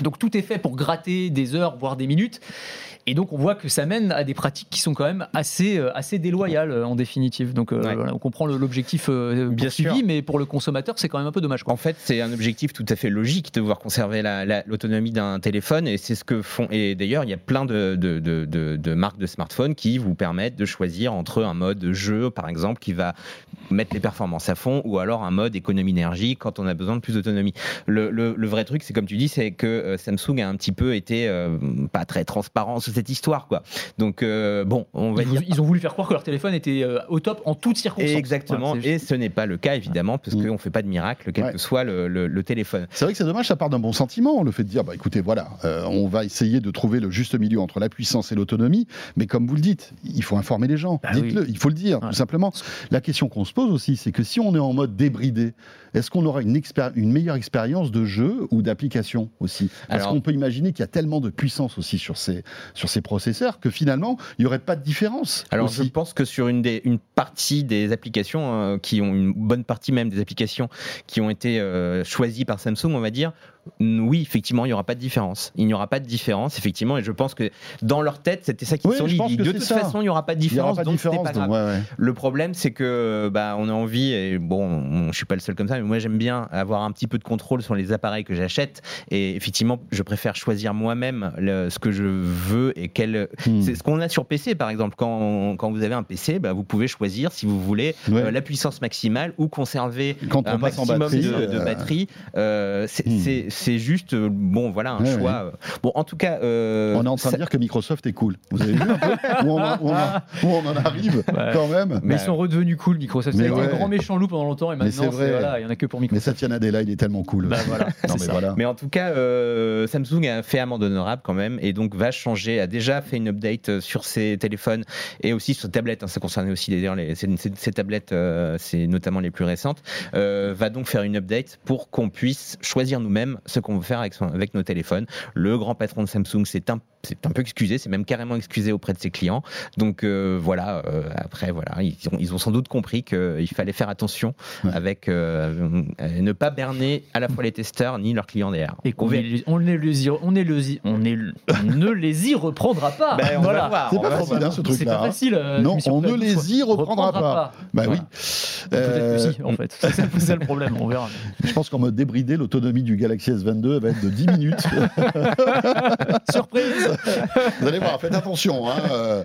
Donc tout est fait pour gratter des heures, voire des minutes. Et donc on voit que ça mène à des pratiques qui sont quand même assez, euh, assez déloyales euh, en définitive. Donc euh, Ouais. voilà, on comprend l'objectif Bien sûr. mais pour le consommateur, c'est quand même un peu dommage. Quoi. En fait, c'est un objectif tout à fait logique de vouloir conserver la- la- l'autonomie d'un téléphone et c'est ce que font. Et d'ailleurs, il y a plein de, de- de- marques de smartphones qui vous permettent de choisir entre un mode jeu, par exemple, qui va mettre les performances à fond, ou alors un mode économie d'énergie quand on a besoin de plus d'autonomie. Le, le- le vrai truc, c'est comme tu dis, c'est que Samsung a un petit peu été euh, pas très transparent cette histoire, quoi. Donc euh, bon, on va Ils, dire. ils ont voulu faire croire que leur téléphone était euh, au top en toutes circonstances. Exactement, et ce n'est pas le cas évidemment, parce Mm. qu'on ne fait pas de miracle, quel Ouais. que soit le, le- le téléphone. C'est vrai que c'est dommage, ça part d'un bon sentiment, le fait de dire, bah écoutez, voilà, euh, on va essayer de trouver le juste milieu entre la puissance et l'autonomie, mais comme vous le dites, il faut informer les gens, Bah dites-le, il faut le dire, Ouais. tout simplement. La question qu'on se pose aussi, c'est que si on est en mode débridé, est-ce qu'on aura une, meilleure expérience de jeu ou d'application aussi? Parce Alors- qu'on peut imaginer qu'il y a tellement de puissance aussi sur ces, sur ces processeurs que finalement, il n'y aurait pas de différence. Alors aussi. je pense que sur une, des, une partie des applications, euh, qui ont une bonne partie même des applications qui ont été euh, choisies par Samsung, on va dire, oui, effectivement, il n'y aura pas de différence. Il n'y aura pas de différence, effectivement, et je pense que dans leur tête, c'était ça qui Oui, sont dit. De toute ça. façon, il n'y aura pas de différence, pas donc pas grave. donc, ouais, ouais. Le problème, c'est que bah, on a envie, et bon, on- je suis pas le seul comme ça, mais moi j'aime bien avoir un petit peu de contrôle sur les appareils que j'achète. Et effectivement, je préfère choisir moi-même ce que je veux et quel. Hmm. C'est ce qu'on a sur PC, par exemple. Quand, quand vous avez un PC, bah, vous pouvez choisir si vous voulez Ouais. euh, la puissance maximale ou conserver Quand un en maximum batterie, de, de euh, batterie. Euh, c'est Hmm. C'est- juste, euh, bon, voilà, un Ouais, choix. Bon, en tout cas. euh, On est en train de dire que Microsoft est cool. Vous avez vu un peu où on, en- où on en- où on en arrive Ouais. quand même Mais ils sont redevenus cool, Microsoft. Mais C'était ouais. un grand méchant loup pendant longtemps et Mais maintenant, c'est c'est- vrai. voilà, il y en a que pour Mais Microsoft. Satya Nadella, il est tellement cool. Bah voilà, non, mais voilà. Mais en tout cas, euh, Samsung a fait amende honorable quand même et donc va changer, a déjà fait une update euh, sur ses téléphones et aussi sur ses tablettes. hein, ça concernait aussi d'ailleurs les, ces, ces- ces tablettes, euh, c'est notamment les plus récentes. euh, va donc faire une update pour qu'on puisse choisir nous-mêmes ce qu'on veut faire avec, nos téléphones. Le grand patron de Samsung s'est un, s'est un peu excusé, c'est même carrément excusé auprès de ses clients. Donc euh, voilà, euh, après voilà, ils ont, ils ont sans doute compris qu'il fallait faire attention Ouais. avec euh, euh, ne pas berner à la fois les testeurs ni leurs clients derrière. Et qu'on On on, ne les y- on, est les on, est- on ne les y reprendra pas. Ben, on voilà. C'est pas va facile, voir. hein, ce C'est truc-là. pas hein. facile. euh, Non, on ne les y reprendra pas. Bah Voilà. oui. Peut-être Euh, que si, en fait. C'est ça, c'est ça le problème, on verra. Je pense qu'en mode débridé, l'autonomie du Galaxy S22 va être de 10 minutes. Surprise Vous allez voir, faites attention. hein, euh.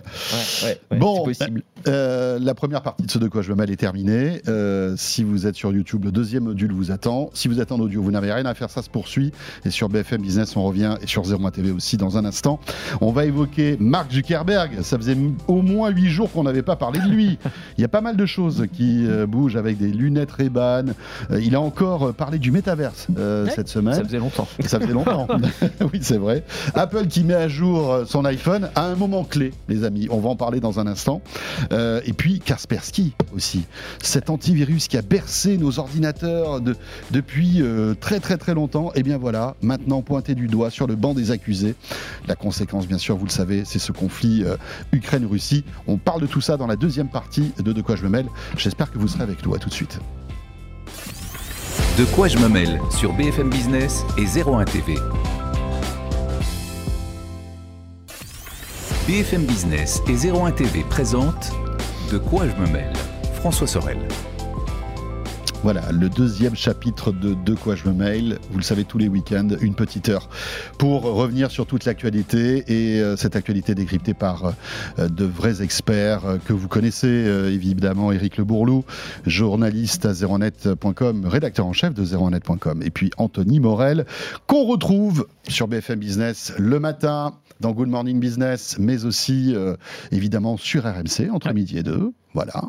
Ouais, ouais, ouais, Bon, possible. Euh, la première partie de ce de quoi je me mêle est terminée. Euh, si vous êtes sur YouTube, le deuxième module vous attend. Si vous êtes en audio, vous n'avez rien à faire, ça se poursuit. Et sur BFM Business, on revient, et sur 01 TV aussi dans un instant. On va évoquer Mark Zuckerberg. Ça faisait au moins huit jours qu'on n'avait pas parlé de lui. Il y a pas mal de choses qui euh, bougent avec des lunettes Ray-Ban. Euh, il a encore euh, parlé du métaverse euh, cette semaine. Ça faisait longtemps. Ça faisait longtemps. oui, c'est vrai. Apple qui met à jour euh, son iPhone à un moment clé, les amis. On va en parler dans un instant. Euh, et puis Kaspersky aussi. Cet antivirus qui a bercé nos ordinateurs de- depuis euh, très très très longtemps. Et bien voilà, maintenant pointé du doigt sur le banc des accusés. La conséquence, bien sûr, vous le savez, c'est ce conflit Ukraine-Russie. On parle de tout ça dans la deuxième partie de De quoi je me mêle. J'espère que vous serez avec nous. À tout de suite. De quoi je me mêle sur BFM Business et 01 TV. BFM Business et 01 TV présentent De quoi je me mêle. François Sorel. Voilà, le deuxième chapitre de De quoi je me mail. Vous le savez, tous les week-ends, une petite heure pour revenir sur toute l'actualité et euh, cette actualité décryptée par euh, de vrais experts euh, que vous connaissez, évidemment Éric Le Bourlou, journaliste à 01net.com, rédacteur en chef de 01net.com, et puis Anthony Morel, qu'on retrouve sur BFM Business le matin dans Good Morning Business, mais aussi euh, évidemment sur RMC entre Ouais. midi et deux. Voilà.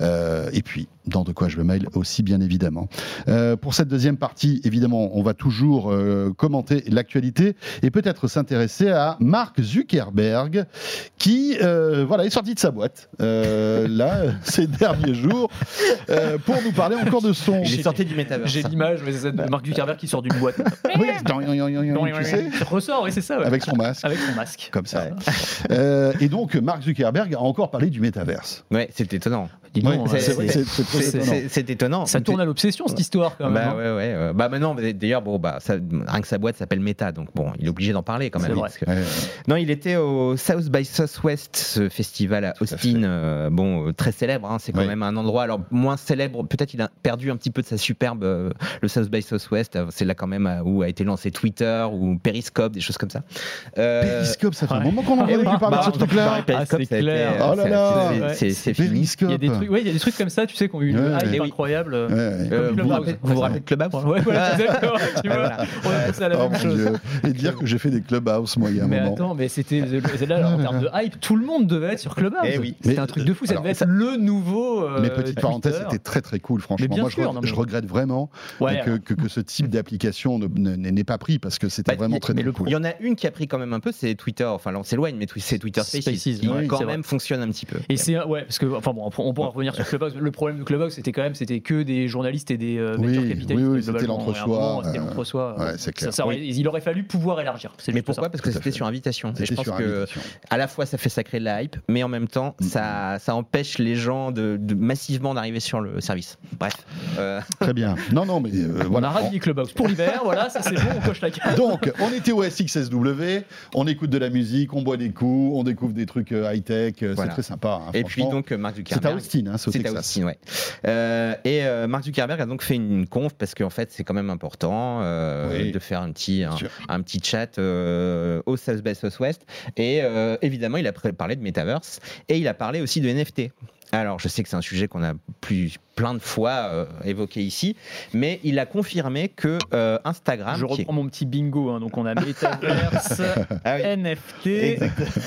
Euh, et puis, dans De quoi je me mail aussi, bien évidemment. Euh, pour cette deuxième partie, évidemment, on va toujours euh, commenter l'actualité et peut-être s'intéresser à Mark Zuckerberg, qui euh, voilà, est sorti de sa boîte, euh, là, ces derniers jours, euh, pour nous parler encore de son... Il est sorti du métavers. J'ai l'image, ouais, c'est Mark Zuckerberg qui sort d'une boîte. Oui, tu sais, Il ressort, oui, c'est ça. ouais. avec son masque. Avec son masque. Comme ça. Euh, et donc, Mark Zuckerberg a encore parlé du métaverse. Ouais, c'est c'est- étonnant. C'est c'est étonnant. Ça tourne à l'obsession cette histoire quand même. Bah hein. ouais, ouais. euh, Bah maintenant, d'ailleurs, bon, bah, ça, rien que sa boîte s'appelle Meta, donc bon, il est obligé d'en parler quand C'est même. vrai. parce que- Ouais. Non, il était au South by Southwest, ce festival à. Austin, euh, bon, euh, très célèbre. hein, c'est quand même un endroit, alors moins célèbre. Peut-être il a perdu un petit peu de sa superbe. euh, le South by Southwest, c'est là quand même où a été lancé Twitter ou Periscope, des choses comme ça. Euh, Périscope, ça fait un moment qu'on en eh parler de ce bah, truc-là. Periscope, Ah, c'est clair. Oh là là. c'est- fini. Il y a des trucs, ouais, il y a des trucs comme ça, tu sais, qui ont eu une Ouais, hype ouais. incroyable. Ouais, ouais. Euh, vous, vous, rappelez, vous vous rappelez de Clubhouse Ouais, voilà, Ah. exactement. Tu vois, Voilà. on a pensé à la Oh même chose. Dieu. Et dire que j'ai fait des clubhouse, moi, il y a un Mais moment. attends, mais c'était c'est là en termes de hype, tout le monde devait être sur Clubhouse. Eh oui. C'était Mais, un truc de fou, ça devait être le nouveau. euh, Mais petite parenthèse, c'était très très cool, franchement. Mais Moi, je, sûr, re- non, mais- je regrette vraiment Ouais, que, que, que ce type d'application n'est pas pris parce que c'était Bah, vraiment très, mais très le cool. Il y en a une qui a pris quand même un peu, c'est Twitter. Enfin, là, on s'éloigne, mais c'est Twitter Spaces, qui ouais, quand même vrai. fonctionne un petit peu. Et c'est ouais parce que enfin bon on pourra revenir sur Clubhouse. Le problème de Clubhouse, c'était quand même, c'était que des journalistes et des euh, Oui, venture oui, capitalistes. oui, c'était l'entre-soi, C'était euh, ouais. Ça- ça Il aurait fallu pouvoir élargir. Mais pourquoi ça. Parce que c'était sur invitation. Et je pense que invitation. à la fois ça fait sacrer de la hype, mais en même temps Mm. ça, ça empêche les gens de, de massivement d'arriver sur le service. Bref. Euh, Très bien. Non, non, mais euh, On voilà. a Clubhouse pour l'hiver, voilà, ça c'est bon, on coche la case. Donc, on était au SXSW, on écoute de la musique, on boit des coups, on découvre des trucs euh, high-tech, euh, Voilà. c'est très sympa. hein, et puis donc euh, Mark C'est à Zuckerberg. Austin, hein, c'est au C'est à Texas. Austin, ouais. Euh, et euh, Mark Zuckerberg a donc fait une conf parce qu'en fait c'est quand même important euh, Oui. de faire un petit un, petit chat euh, au South by Southwest. Et évidemment il a parlé de metaverse et il a parlé aussi de NFT. Alors, je sais que c'est un sujet qu'on a plus, plein de fois euh, évoqué ici, mais il a confirmé que euh, Instagram. Je est- reprends mon petit bingo, hein, donc on a Metaverse, Ah oui. NFT,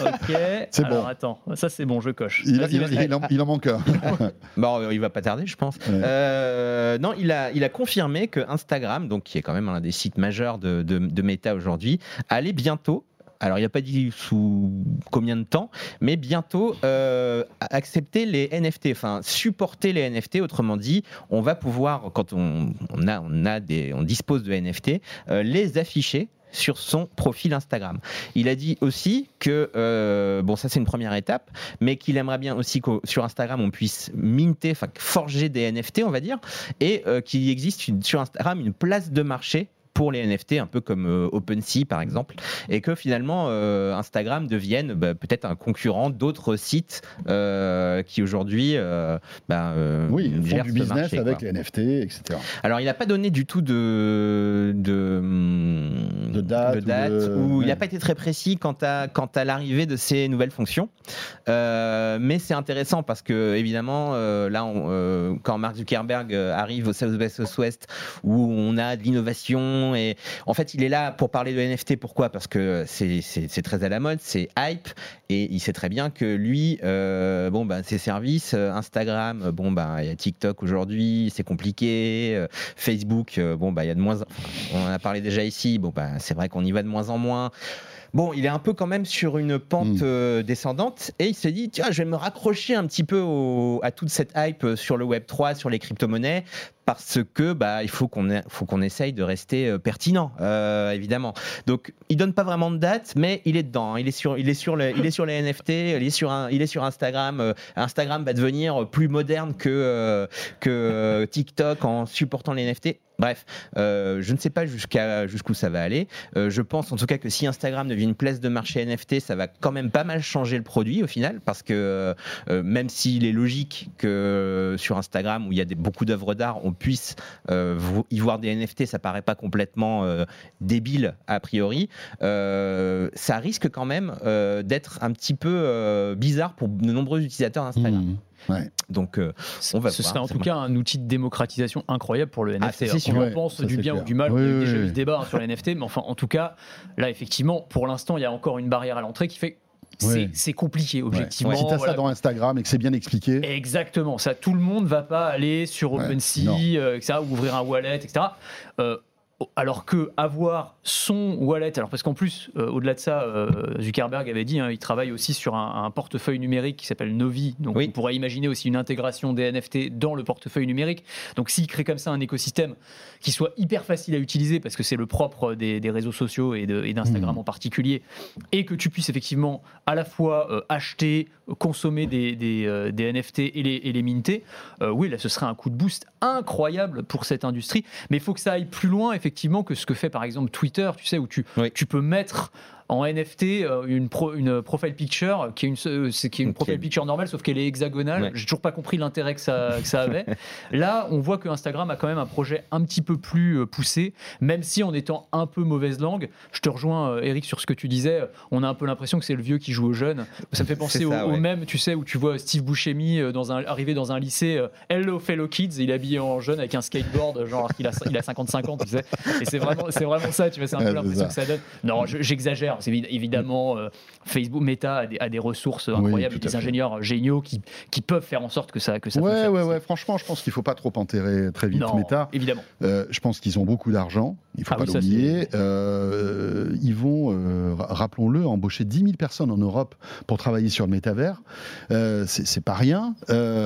ok. C'est Alors bon. attends, ça c'est bon, je coche. Il, Vas-y, il- vas-y. il en, il en manque un. Bon, il va pas tarder, je pense. Ouais. Euh, non, il a, il a confirmé que Instagram, donc qui est quand même un des sites majeurs de, de, de Meta aujourd'hui, allait bientôt. Alors, il n'a pas dit sous combien de temps, mais bientôt euh, accepter les NFT, enfin supporter les NFT. Autrement dit, on va pouvoir, quand on, a, on a des, on dispose de NFT, euh, les afficher sur son profil Instagram. Il a dit aussi que, euh, bon, ça c'est une première étape, mais qu'il aimerait bien aussi que sur Instagram on puisse minter, enfin forger des NFT, on va dire, et qu'il existe sur Instagram une place de marché pour les NFT, un peu comme euh, OpenSea par exemple, et que finalement euh, Instagram devienne bah, peut-être un concurrent d'autres sites euh, qui aujourd'hui bah, Oui, font du business marché, avec quoi. les NFT, etc. Alors, il n'a pas donné du tout de, de, De date ou de- ou il n'a pas été très précis quant à, quant à l'arrivée de ces nouvelles fonctions. Mais c'est intéressant parce que, évidemment, là, on- quand Mark Zuckerberg arrive au South by Southwest où on a de l'innovation et en fait, il est là pour parler de NFT. Pourquoi? Parce que c'est- très à la mode, c'est hype et il sait très bien que lui, euh, ben, ses services, euh, Instagram, bon, ben, il y a TikTok aujourd'hui, c'est compliqué. euh, Facebook, bon, bah, il y a de moins. On en a parlé déjà ici. Bon, c'est vrai qu'on y va de moins en moins. Bon, il est un peu quand même sur une pente Mm. euh, descendante et il s'est dit tiens, je vais me raccrocher un petit peu au- à toute cette hype euh, sur le Web 3, sur les crypto-monnaies parce que bah il faut qu'on faut qu'on essaye de rester euh, pertinent euh, évidemment. Donc il donne pas vraiment de date mais il est dedans, hein. il est sur il est sur les, il est sur les NFT, il est sur un, il est sur Instagram, euh, Instagram va devenir plus moderne que euh, que TikTok en supportant les NFT. Bref, euh, je ne sais pas jusqu'où ça va aller. Euh, je pense en tout cas que si Instagram devient une place de marché NFT, ça va quand même pas mal changer le produit au final, parce que euh, même s'il est logique que sur Instagram où il y a beaucoup d'œuvres d'art, on puisse y voir des NFT, ça paraît pas complètement débile a priori. Ça risque quand même d'être un petit peu bizarre pour de nombreux utilisateurs d'Instagram. Mmh. Ouais. Donc euh, On va Ce voir, serait en tout cas un outil de démocratisation incroyable pour le NFT. Ah, qu'on en Ouais, pense du bien clair. ou du mal, Oui, on a oui, déjà oui. eu ce débat hein, sur les NFT, mais enfin, en tout cas, là, effectivement, pour l'instant, il y a encore une barrière à l'entrée qui fait que c'est Ouais. compliqué, Ouais. objectivement. Si t'as voilà. ça dans Instagram et que c'est bien expliqué, Exactement, ça, tout le monde va pas aller sur Ouais, OpenSea, euh, etc., ou ouvrir un wallet, etc. Euh, alors que avoir son wallet, alors parce qu'en plus, euh, au-delà de ça, euh, Zuckerberg avait dit, hein, il travaille aussi sur un, un portefeuille numérique qui s'appelle Novi, donc Oui. on pourrait imaginer aussi une intégration des NFT dans le portefeuille numérique. Donc s'il crée comme ça un écosystème qui soit hyper facile à utiliser, parce que c'est le propre des, des réseaux sociaux et d'Instagram Mhm. en particulier, et que tu puisses effectivement à la fois euh, acheter, consommer des, des, des NFT et les, et les minter, oui, là, ce serait un coup de boost incroyable pour cette industrie. Mais il faut que ça aille plus loin, effectivement, que ce que fait par exemple Twitter, tu sais, où tu, Oui. tu peux mettre en NFT euh, une, pro- une profile picture qui est une, euh, c'est- qui est une Ok. profile picture normale, sauf qu'elle est hexagonale. Ouais. J'ai toujours pas compris l'intérêt que ça, que ça avait. Là, on voit que Instagram a quand même un projet un petit peu plus euh, poussé, même si en étant un peu mauvaise langue, je te rejoins, Eric, sur ce que tu disais. On a un peu l'impression que c'est le vieux qui joue aux jeunes. Ça me fait penser au, ça, au même, tu sais, où tu vois Steve Buscemi dans un, arriver dans un lycée. Hello, fellow kids. Il est habillé en jeune avec un skateboard, genre qu'il a, il a 55 ans, tu sais. Et c'est vraiment, vraiment ça, tu vois. C'est un peu l'impression que ça donne. Non, je- j'exagère. C'est évi- évidemment euh, Facebook, Meta a des, a des ressources incroyables, des ingénieurs géniaux qui, qui peuvent faire en sorte que ça que ça Ouais, fonctionne. ouais, C'est- ouais. Franchement, je pense qu'il faut pas trop enterrer très vite Non, Meta. évidemment. Euh, je pense qu'ils ont beaucoup d'argent, il faut Ah pas oui, l'oublier. Euh, ils vont, ra- rappelons-le, embaucher 10 000 personnes en Europe pour travailler sur le métavers. C'est pas rien.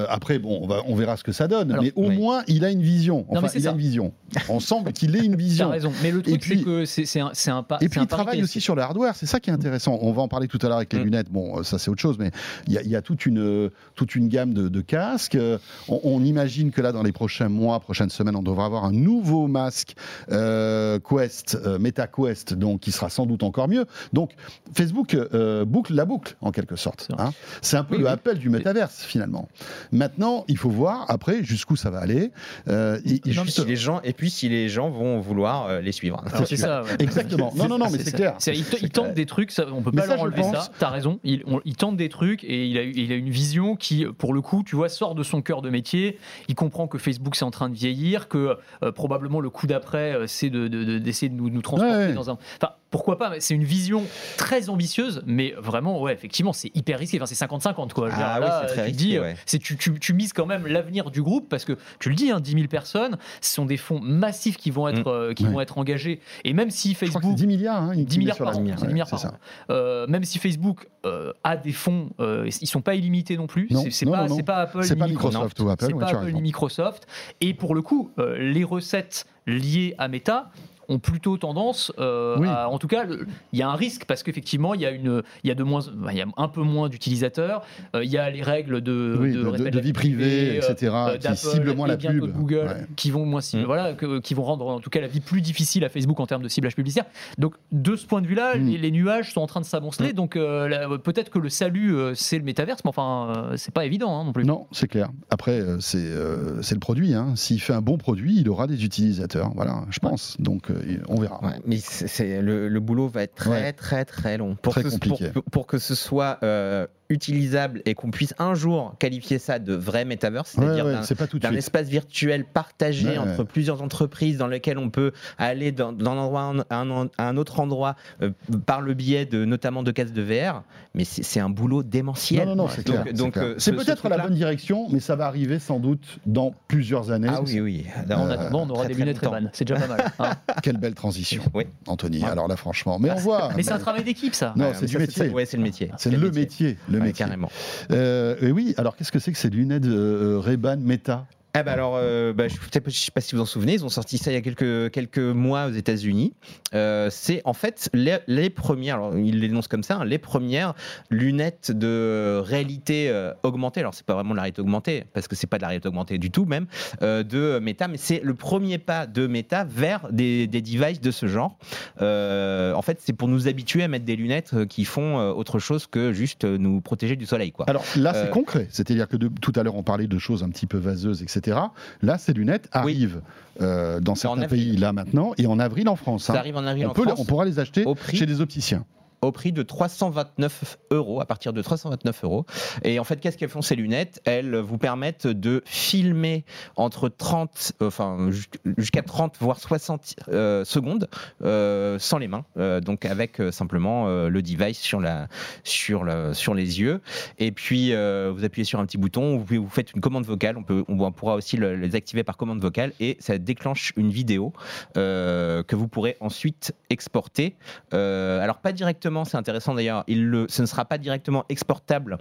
Après, bon, on, va, on verra ce que ça donne. Alors, mais au oui. moins, il a une vision. Enfin, c'est il a une vision. On semble qu'il ait une Tu as vision. raison. Mais le truc, c'est que c'est un, un pas. Et puis il travaille aussi sur le hardware, c'est ça qui est intéressant. On va en parler tout à l'heure avec les Mm. lunettes, bon euh, ça c'est autre chose, mais il y a, il y a toute, une, toute une gamme de, de casques. Euh, On, on imagine que là dans les prochains mois, prochaines semaines, on devra avoir un nouveau masque euh, Quest, euh, Meta Quest, donc qui sera sans doute encore mieux. Donc Facebook euh, boucle la boucle en quelque sorte. C'est hein. C'est un peu Oui, le oui. Apple du métaverse finalement. Maintenant, il faut voir après jusqu'où ça va aller. Euh, et- et Non, mais juste- si les gens, et puis si les gens vont vouloir euh, les suivre. C'est ça. ouais. Exactement. Non, non, non, mais c'est clair. Il, te- C'est il tente clair. des trucs, ça, on peut pas ça, leur enlever pense- ça. T'as raison. Il, on- il tente des trucs et il a, eu- il a une vision qui, pour le coup, tu vois, sort de son cœur de métier. Il comprend que Facebook c'est en train de vieillir, que euh, probablement le coup d'après euh, c'est de- de- de- d'essayer de, nous, nous transporter Ouais, ouais. dans un. Enfin, pourquoi pas C'est une vision très ambitieuse, mais vraiment, ouais, effectivement, c'est hyper risqué. Enfin, c'est 50-50 quoi. Ah dire, oui, là, c'est très tu risqué, dis, ouais. c'est tu, tu, tu mises quand même l'avenir du groupe parce que tu le dis, hein, 10 000 personnes, ce sont des fonds massifs qui vont être, euh, qui Mm. Ouais. vont être engagés. Et même si Je crois que Facebook c'est 10 milliards. Hein, 10 milliards par an, ligne. c'est 10 milliards par an. Euh, même si Facebook euh, a des fonds, euh, ils sont pas illimités non plus. Non, C'est c'est non, pas, non, non. c'est pas Apple, C'est ni pas Microsoft ou Apple, C'est ouais, pas Apple ni Microsoft. Et pour le coup, euh, les recettes liées à Meta ont plutôt tendance euh, Oui. à, en tout cas, il y a un risque parce qu'effectivement, il y a une, il y a de moins, il y a un peu moins d'utilisateurs. euh, il y a les règles de, Oui, de, de, de- respect de la vie privée, etc., euh, qui ciblent moins la pub. de Google Ouais. qui vont moins cibler- Mm. voilà que- qui vont rendre en tout cas la vie plus difficile à Facebook en termes de ciblage publicitaire donc de ce point de vue là Mm. les, les nuages sont en train de s'amonceler Mm. donc peut-être que le salut c'est le métaverse mais enfin c'est pas évident hein, non plus Non, c'est clair. Après, c'est c'est le produit. hein. S'il fait un bon produit, il aura des utilisateurs. Voilà, je pense. Donc, on verra. Ouais, mais c'est le, le boulot va être très Ouais. très très long pour, Très que, compliqué. pour, pour que ce soit euh, utilisable et qu'on puisse un jour qualifier ça de vrai metaverse, c'est-à-dire ouais, d'un- espace virtuel partagé Ouais, entre ouais. plusieurs entreprises dans lequel on peut aller d'un endroit à un, autre endroit euh, par le biais de notamment de cases de VR, mais c'est un boulot démentiel. Non, non, non, c'est clair. euh, ce- peut-être la bonne direction, mais ça va arriver sans doute dans plusieurs années. Ah oui, oui. en Euh, attendant on aura très, des lunettes. Ray-Ban c'est déjà pas mal hein. Quelle belle transition, Oui. Anthony. Ouais. Alors là, franchement. Mais on voit. mais c'est un travail d'équipe ça Non, Ouais, c'est du métier. c'est le métier. C'est le métier, métier. carrément. Euh, et oui, alors qu'est-ce que c'est que ces lunettes euh, Ray-Ban Meta? Ah bah alors, euh, bah, je ne sais pas si vous en souvenez, ils ont sorti ça il y a quelques, quelques mois aux États-Unis. Euh, c'est en fait les, les premières, alors ils l'énoncent comme ça, hein, les premières lunettes de réalité euh, augmentée. Alors c'est pas vraiment de la réalité augmentée parce que c'est pas de la réalité augmentée du tout même de Meta, mais c'est le premier pas de Meta vers des, des devices de ce genre. En fait, c'est pour nous habituer à mettre des lunettes qui font autre chose que juste nous protéger du soleil, quoi. Alors là, c'est concret. C'est-à-dire que de- tout à l'heure, on parlait de choses un petit peu vaseuses, etc. Là, ces lunettes arrivent euh, dans certains pays là maintenant et en avril en France. Ça hein. arrive en avril On, en peut, France. on pourra les acheter chez des opticiens. Au prix de 329 euros, à partir de 329 euros. Et en fait, qu'est-ce qu'elles font ces lunettes? Elles vous permettent de filmer entre 30, euh, enfin jus- jusqu'à 30 voire 60 euh, secondes euh, sans les mains, euh, donc avec simplement le device sur la, sur la, sur les yeux. Et puis vous appuyez sur un petit bouton, vous, vous faites une commande vocale. On peut, on pourra aussi le- les activer par commande vocale et ça déclenche une vidéo que vous pourrez ensuite exporter. Alors pas directement, c'est intéressant d'ailleurs. Il le, ce ne sera pas directement exportable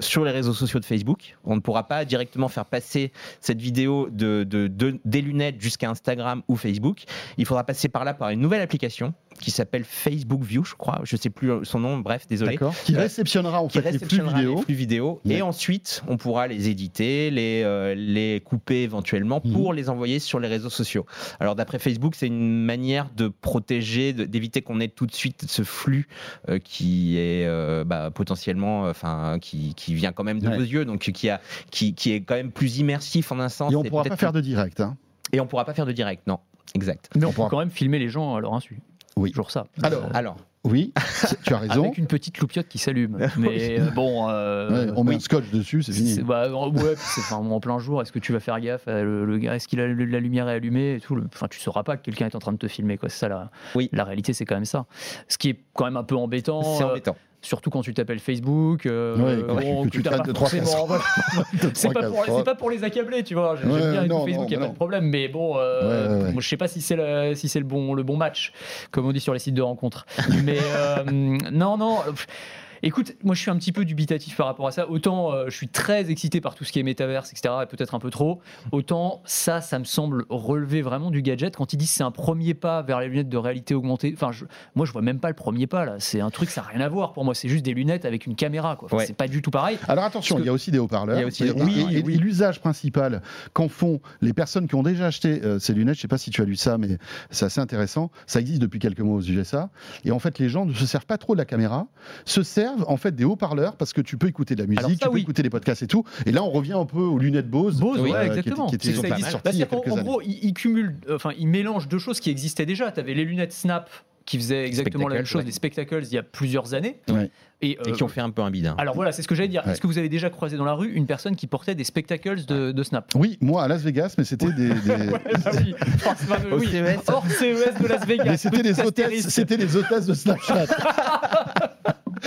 sur les réseaux sociaux de Facebook. On ne pourra pas directement faire passer cette vidéo de, de- de- des lunettes jusqu'à Instagram ou Facebook. Il faudra passer par là par une nouvelle application qui s'appelle Facebook View, je crois. Je sais plus son nom. Bref, désolé. Qui Euh, réceptionnera en Qui fait les flux réceptionnera vidéo. les flux vidéo. Ouais. Et ensuite, on pourra les éditer, les, euh, les couper éventuellement Mhm. pour les envoyer sur les réseaux sociaux. Alors, d'après Facebook, c'est une manière de protéger, d'éviter qu'on ait tout de suite ce flux euh, qui est euh, bah, potentiellement, enfin, qui, qui vient quand même de Ouais. vos yeux, donc qui, a, qui, qui est quand même plus immersif en un sens. Et on ne pourra pas faire de direct. hein. plus- Et on pourra pas faire de direct, non. Exact. mais on, pourra- quand même filmer les gens à leur insu Oui. toujours ça Alors, Euh, Alors, Oui, tu as raison. Avec une petite loupiote qui s'allume. Mais euh, bon. euh, Ouais, on met oui. un scotch dessus, c'est c'est- fini. bah, en- ouais, c'est enfin, en plein jour. Est-ce que tu vas faire gaffe le, Est-ce qu'il a le- la lumière est allumée et tout le- Enfin, tu sauras pas que quelqu'un est en train de te filmer. Quoi. C'est ça la, Oui. la réalité, c'est quand même ça. Ce qui est quand même un peu embêtant. C'est euh, embêtant. Surtout quand tu t'appelles Facebook. euh, Ouais, bon, tu- que tu traites de trois c'est pas, pour, pas les accabler, tu vois. J'aime Ouais, bien non, Facebook, il n'y a pas de problème. Mais bon, euh, Ouais, je sais pas si c'est le, si c'est le, bon, le bon match, comme on dit sur les sites de rencontres. mais euh, non, non. pff, Écoute, moi je suis un petit peu dubitatif par rapport à ça. Autant euh, je suis très excité par tout ce qui est métaverse, etc. Et peut-être un peu trop. Autant ça, ça me semble relever vraiment du gadget. Quand ils disent c'est un premier pas vers les lunettes de réalité augmentée, enfin, je- moi je vois même pas le premier pas là. C'est un truc, ça n'a rien à voir pour moi. C'est juste des lunettes avec une caméra. quoi. Enfin, Ouais. C'est pas du tout pareil. Alors attention, que- il y a aussi des haut-parleurs. Il y a aussi des Et- haut-parleurs, et- et- oui. et l'usage principal qu'en font les personnes qui ont déjà acheté euh, ces lunettes, je sais pas si tu as lu ça, mais c'est assez intéressant. Ça existe depuis quelques mois aux USA. Et en fait, les gens ne se servent pas trop de la caméra, se servent en fait des haut-parleurs parce que tu peux écouter de la musique, ça, tu peux oui. écouter des podcasts et tout. Et là, on revient un peu aux lunettes Bose. Bose, euh, qui étaient- exactement. Qui étaient, ça sorties existe. il y a en années. gros, ils, cumulent, enfin, ils mélangent deux choses qui existaient déjà. Tu avais les lunettes Snap qui faisaient exactement la même chose, ouais. les spectacles, il y a plusieurs années. Ouais. Et, Et euh, qui ont fait un peu un bidin. Alors voilà, c'est ce que j'allais dire. Ouais. Est-ce que vous avez déjà croisé dans la rue une personne qui portait des spectacles de, de Snap? Oui, moi à Las Vegas, mais c'était des, des- Ouais, bah oui. Oui. CES. Hors CES de Las Vegas. mais c'était les hôtesses, c'était les hôtesses de Snapchat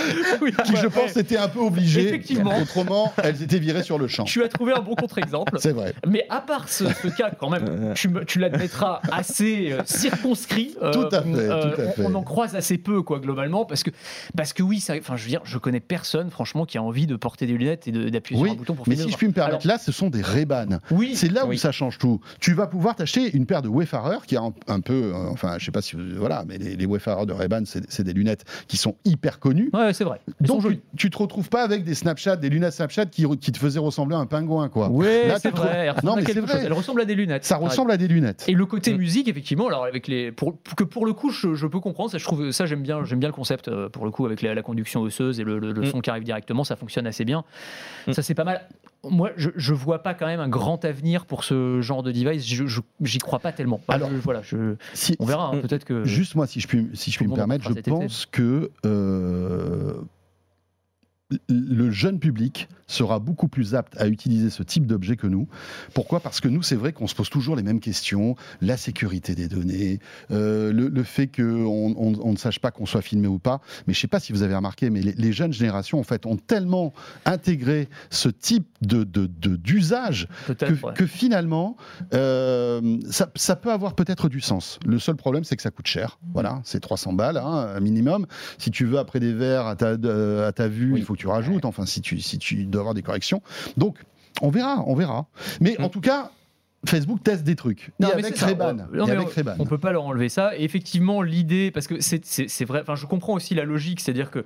Oui, qui, ouais, je ouais. pense, étaient un peu obligées. Effectivement. Autrement, elles étaient virées sur le champ. Tu as trouvé un bon contre-exemple. C'est vrai. Mais à part ce, ce cas, quand même, tu, me- tu l'admettras assez euh, circonscrit. euh, Tout à fait, euh, tout à on- fait. On, en croise assez peu, quoi, globalement, parce que, parce que oui, ça, enfin, je veux dire, je connais personne, franchement, qui a envie de porter des lunettes et d'appuyer Oui, sur un bouton pour Mais si je puis me permettre, Alors- là, ce sont des Ray-Ban. Oui, C'est là où ça change tout. Tu vas pouvoir t'acheter une paire de Wayfarer qui a un, un peu, euh, enfin, je sais pas si, vous- voilà, mais les, les Wayfarer de Ray-Ban, c'est c'est des lunettes qui sont hyper connues. ouais, c'est vrai. Elles sont Donc, tu, tu te retrouves pas avec des Snapchat, des lunettes Snapchat qui, qui te faisaient ressembler à un pingouin, quoi. Là, c'est trouves- vrai. Non, mais c'est vrai. chose. Elles ressemblent à des lunettes. Ça ressemble à des lunettes. Et le côté Mm. musique, effectivement, alors avec les, pour, que pour le coup, je, je peux comprendre. Ça, je trouve ça, j'aime bien, j'aime bien le concept euh, pour le coup avec la, la conduction osseuse et le, le- le Mm. son qui arrive directement, ça fonctionne assez bien. Mm. Ça, c'est pas mal. Moi, je, je vois pas quand même un grand avenir pour ce genre de device. Je, j'y crois pas tellement. Alors, je- voilà, je, Si- on verra. hein. Peut-être que. Juste moi, si je puis, si je Tout puis le me permettre, je été. pense que euh, le jeune public sera beaucoup plus apte à utiliser ce type d'objet que nous. Pourquoi? Parce que nous, c'est vrai qu'on se pose toujours les mêmes questions. La sécurité des données, euh, le, le fait qu'on on, on ne sache pas qu'on soit filmé ou pas. Mais je ne sais pas si vous avez remarqué, mais les, les jeunes générations, en fait, ont tellement intégré ce type de, de- de- d'usage que, Peut-être. ouais. que finalement, euh, ça, ça peut avoir peut-être du sens. Le seul problème, c'est que ça coûte cher. Voilà, c'est 300 balles, hein, un minimum. Si tu veux après des verres à ta, euh, à ta vue, Oui. il faut tu rajoutes. Enfin, si tu, si tu dois avoir des corrections. Donc, on verra, on verra. Mais en tout cas, Facebook teste des trucs. Non, et mais avec ça. Ray-Ban. Non, Et mais avec on- Ray-Ban. On peut pas leur enlever ça. Et effectivement, l'idée, parce que c'est- vrai, enfin, je comprends aussi la logique, c'est-à-dire que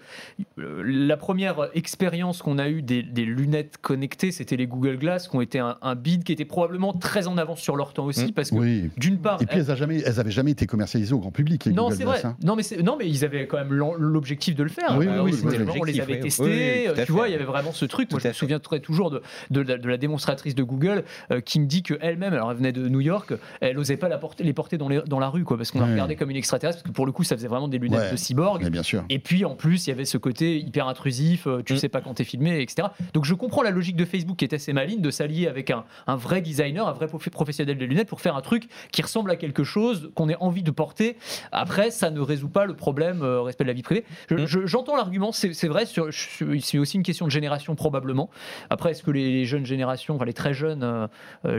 euh, la première expérience qu'on a eue des, des lunettes connectées, c'était les Google Glass, qui ont été un, un bid qui était probablement très en avance sur leur temps aussi, Mm. parce que Oui. d'une part, Et puis, elles n'avaient jamais, elles avaient jamais été commercialisées au grand public, les non, Google c'est vrai. hein. Non, mais non, mais ils avaient quand même l'objectif de le faire. Oui, Bah oui, oui, c'était oui, vraiment, on les avait oui. testés. Tu vois, il y avait vraiment ce truc. Moi, je me souviens toujours de, de la, de la démonstratrice de Google euh, qui me dit qu'elle-même, alors elle venait de New York, elle n'osait pas la porter, les porter dans, les- dans la rue, quoi, parce qu'on la regardait comme une extraterrestre, parce que pour le coup, ça faisait vraiment des lunettes Ouais. de cyborg. Mais bien sûr. Et puis en plus, il y avait ce côté hyper intrusif, euh, tu Mm. sais pas quand t'es filmé, etc. Donc je comprends la logique de Facebook qui est assez maligne de s'allier avec un, un vrai designer, un vrai prof- professionnel des lunettes pour faire un truc qui ressemble à quelque chose qu'on ait envie de porter. Après, ça ne résout pas le problème euh, respect de la vie privée. Je- Mm. je- J'entends l'argument, c'est vrai, c'est aussi une question de génération probablement. Après, est-ce que les, les jeunes générations, enfin les très jeunes euh, euh,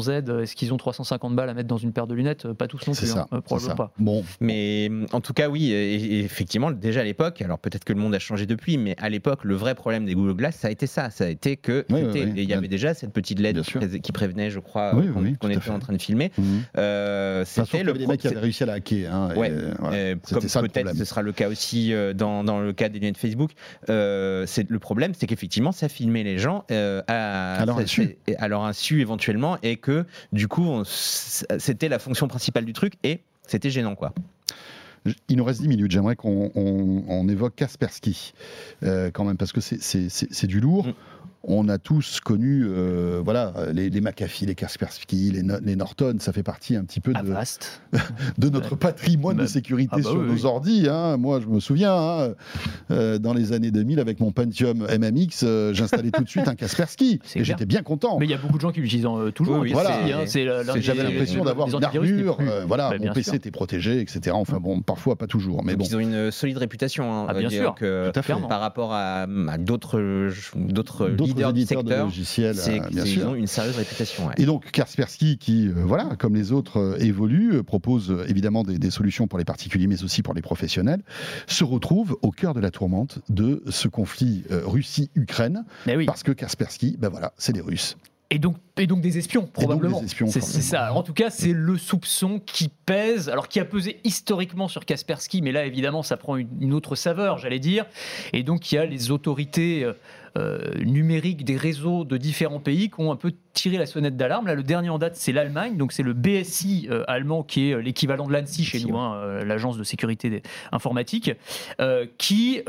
Z, euh, est-ce qu'ils ont 350 balles à mettre dans une paire de lunettes? Euh, Pas tous non C'est plus, ça. hein, euh, c'est probablement ça. pas. Bon, Mais en tout cas, oui, et- et effectivement, déjà à l'époque, alors peut-être que le monde a changé depuis, mais à l'époque, le vrai problème des Google Glass, ça a été ça. Ça a été que Oui, c'était- oui, oui. il y avait déjà cette petite LED qui, sûr. pré- qui prévenait, je crois, Oui, euh, qu'on était en train de filmer. Mhm. Euh, Enfin, sauf c'était le des mecs qui avaient réussi à la hacker. hein, Ouais. euh, voilà. Euh, comme ça peut-être ce sera le cas aussi euh, dans, dans le cas des lunettes Facebook. Euh, c'est le problème, c'est qu'effectivement, ça filmait les gens euh, à, À leur ça- insu. à leur insu éventuellement, et que du coup, c'était la fonction principale du truc, et c'était gênant, quoi. Il nous reste 10 minutes. J'aimerais qu'on on- on évoque Kaspersky, euh, quand même, parce que c'est du lourd. Mm. On a tous connu, euh, voilà, les, les McAfee, les Kaspersky, les, No- les Norton, ça fait partie un petit peu de, vaste. de notre patrimoine de sécurité ah bah sur oui, nos oui. ordis. hein. Moi, je me souviens, hein, euh, dans les années 2000, avec mon Pentium MMX, euh, j'installais tout de suite un Kaspersky. Et j'étais bien content. Mais il y a beaucoup de gens qui l'utilisent euh, toujours. Oui, oui, hein, J'avais l'impression d'avoir des une armure. plus- euh, voilà, Bah, mon PC sûr. était protégé, etc. Enfin bon, parfois pas toujours, mais bon. Ils ont une solide réputation. hein, Ah, bien euh, sûr. donc, Tout à fait. clairement. par rapport à, à D'autres leaders du secteur, c'est euh, ils ont une sérieuse réputation. ouais. Et donc Kaspersky, qui, euh, voilà, comme les autres, euh, évolue, propose évidemment des, des solutions pour les particuliers, mais aussi pour les professionnels, se retrouve au cœur de la tourmente de ce conflit Russie-Ukraine, oui. parce que Kaspersky, ben voilà, c'est des Russes. Et donc, et donc des espions, probablement. c'est ça. En tout cas, c'est le soupçon qui pèse, alors qui a pesé historiquement sur Kaspersky, mais là, évidemment, ça prend une, autre saveur, j'allais dire. Et donc, il y a les autorités euh, euh, numériques des réseaux de différents pays qui ont un peu tiré la sonnette d'alarme. Là, le dernier en date, c'est l'Allemagne. Donc, c'est le BSI euh, allemand, qui est l'équivalent de l'ANSI chez nous, hein, euh, l'agence de sécurité informatique, qui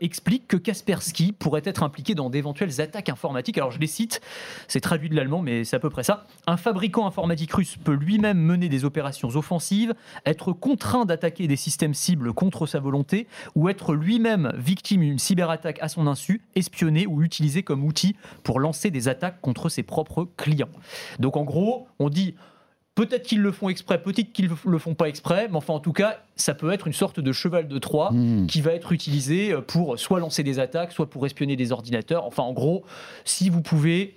explique que Kaspersky pourrait être impliqué dans d'éventuelles attaques informatiques. Alors, je les cite, c'est traduit de l'allemand, mais c'est à peu près ça. Un fabricant informatique russe peut lui-même mener des opérations offensives, être contraint d'attaquer des systèmes cibles contre sa volonté, ou être lui-même victime d'une cyberattaque à son insu, espionné ou utilisé comme outil pour lancer des attaques contre ses propres clients. Donc en gros, on dit peut-être qu'ils le font exprès, peut-être qu'ils le font pas exprès, mais enfin en tout cas, ça peut être une sorte de cheval de Troie Hmm. qui va être utilisé pour soit lancer des attaques, soit pour espionner des ordinateurs. Enfin, en gros, si vous pouvez,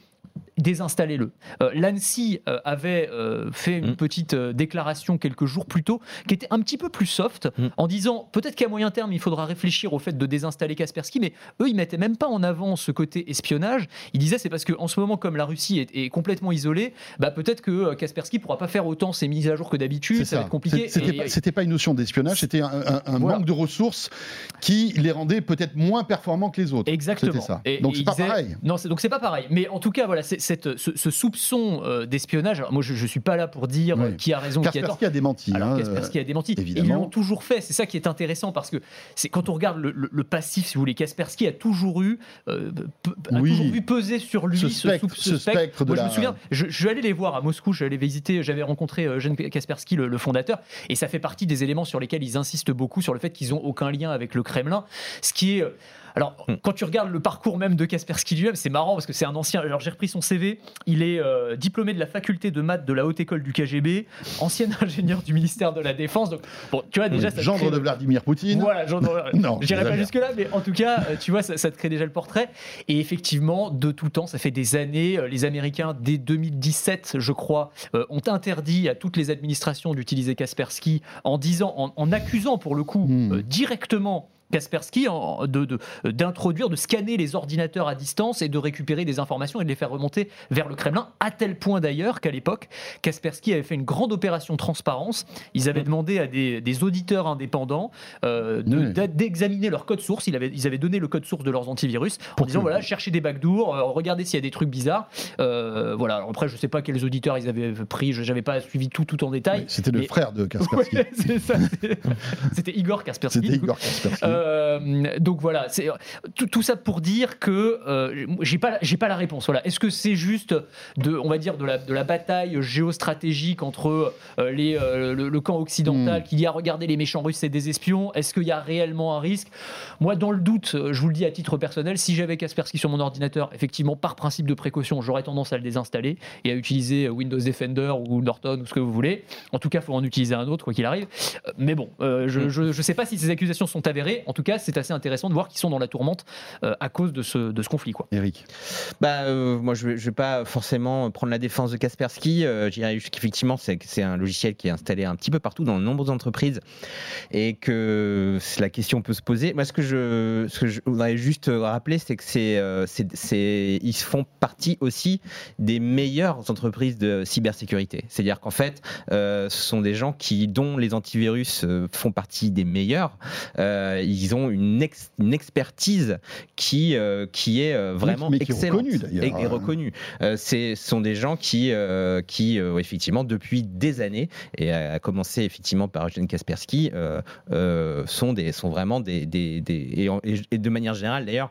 désinstallez-le. Euh, L'ANSI euh, avait euh, fait une Mm. petite euh, déclaration quelques jours plus tôt qui était un petit peu plus soft Mm. en disant peut-être qu'à moyen terme il faudra réfléchir au fait de désinstaller Kaspersky, mais eux ils mettaient même pas en avant ce côté espionnage. Ils disaient c'est parce qu'en ce moment comme la Russie est, est complètement isolée, bah, peut-être que Kaspersky pourra pas faire autant ses mises à jour que d'habitude, C'est ça, va être compliqué. C'était pas, une notion d'espionnage, c'était un, un- un Voilà. manque de ressources qui les rendait peut-être moins performants que les autres. Exactement. Ça. Et- Donc c'est pas pareil. Non, donc c'est pas pareil. Mais en tout cas, voilà, c'est- cette- ce, ce soupçon euh, d'espionnage. Alors moi, je, je suis pas là pour dire Oui. euh, qui a raison, qui a tort. Kaspersky a démenti. Alors hein, Kaspersky a démenti. évidemment. Ils l'ont toujours fait. C'est ça qui est intéressant parce que c'est quand on regarde le, le- le passif, si vous voulez, Kaspersky a toujours eu, euh, a Oui. toujours vu peser sur lui Ce spectre- ce spectre de Moi, je me souviens, je, je suis allé les voir à Moscou. J'allais visiter. J'avais rencontré euh, Eugène Kaspersky, le, le fondateur, et ça fait partie des éléments sur lesquels ils insistent beaucoup sur le fait qu'ils ont aucun lien avec le Kremlin, ce qui est euh, alors, Hmm. quand tu regardes le parcours même de Kaspersky lui-même, c'est marrant parce que c'est un ancien. Alors, j'ai repris son CV. Il est euh, diplômé de la faculté de maths de la haute école du KGB, ancien ingénieur du ministère de la Défense. Donc, bon, tu vois déjà, ça te Gendre crée- de Vladimir Poutine. voilà, j'en Non, J'irai pas jusque-là, mais en tout cas, euh, tu vois, ça, ça te crée déjà le portrait. Et effectivement, de tout temps, ça fait des années, euh, les Américains, dès 2017, je crois, euh, ont interdit à toutes les administrations d'utiliser Kaspersky en disant, en, en accusant pour le coup Hmm. euh, directement. Kaspersky en- de- de- d'introduire, de, scanner les ordinateurs à distance et de récupérer des informations et de les faire remonter vers le Kremlin, à tel point d'ailleurs qu'à l'époque, Kaspersky avait fait une grande opération transparence. Ils avaient demandé à des, des auditeurs indépendants euh, de- d'a- d'examiner leur code source. Ils avaient, ils avaient donné le code source de leurs antivirus en Pour disant voilà, cherchez des backdoors, euh, regardez s'il y a des trucs bizarres. Euh, voilà. Alors après, je sais pas quels auditeurs ils avaient pris, je n'avais pas suivi tout, tout en détail. C'était le Mais- frère de Kaspersky. Ouais, C'était Igor Kaspersky. C'était. Igor Kaspersky. Euh, donc voilà, c'est tout, tout ça pour dire que euh, j'ai pas j'ai pas la réponse. Voilà, est-ce que c'est juste de on va dire de la de la bataille géostratégique entre euh, les euh, le, le camp occidental Hmm. qui dit à regarder les méchants russes c'est des espions Est-ce qu'il y a réellement un risque? Moi, dans le doute, je vous le dis à titre personnel, si j'avais Kaspersky sur mon ordinateur, effectivement, par principe de précaution, j'aurais tendance à le désinstaller et à utiliser Windows Defender ou Norton ou ce que vous voulez. En tout cas, il faut en utiliser un autre quoi qu'il arrive. Mais bon, je, Mm. je, je sais pas si ces accusations sont avérées. En tout cas, c'est assez intéressant de voir qu'ils sont dans la tourmente euh, à cause de ce, de ce conflit. Quoi. Eric. Bah, euh, moi, je ne vais pas forcément prendre la défense de Kaspersky. Euh, je dirais juste qu'effectivement, c'est un logiciel qui est installé un petit peu partout dans de nombreuses entreprises et que la question peut se poser. Moi, ce que je, ce que je voudrais juste rappeler, c'est que c'est, euh, c'est- c'est- ils font partie aussi des meilleures entreprises de cybersécurité. C'est-à-dire qu'en fait, euh, ce sont des gens qui, dont les antivirus euh, font partie des meilleurs. Euh, ils ont une, ex- une expertise qui, euh, qui est euh, vraiment mais qui est excellente reconnue, d'ailleurs. et, et reconnue. Euh, ce sont des gens qui, euh, qui effectivement, depuis des années, et à commencer effectivement par Eugène Kaspersky, sont, des, sont vraiment des. des, des- et, en- et- de manière générale, d'ailleurs,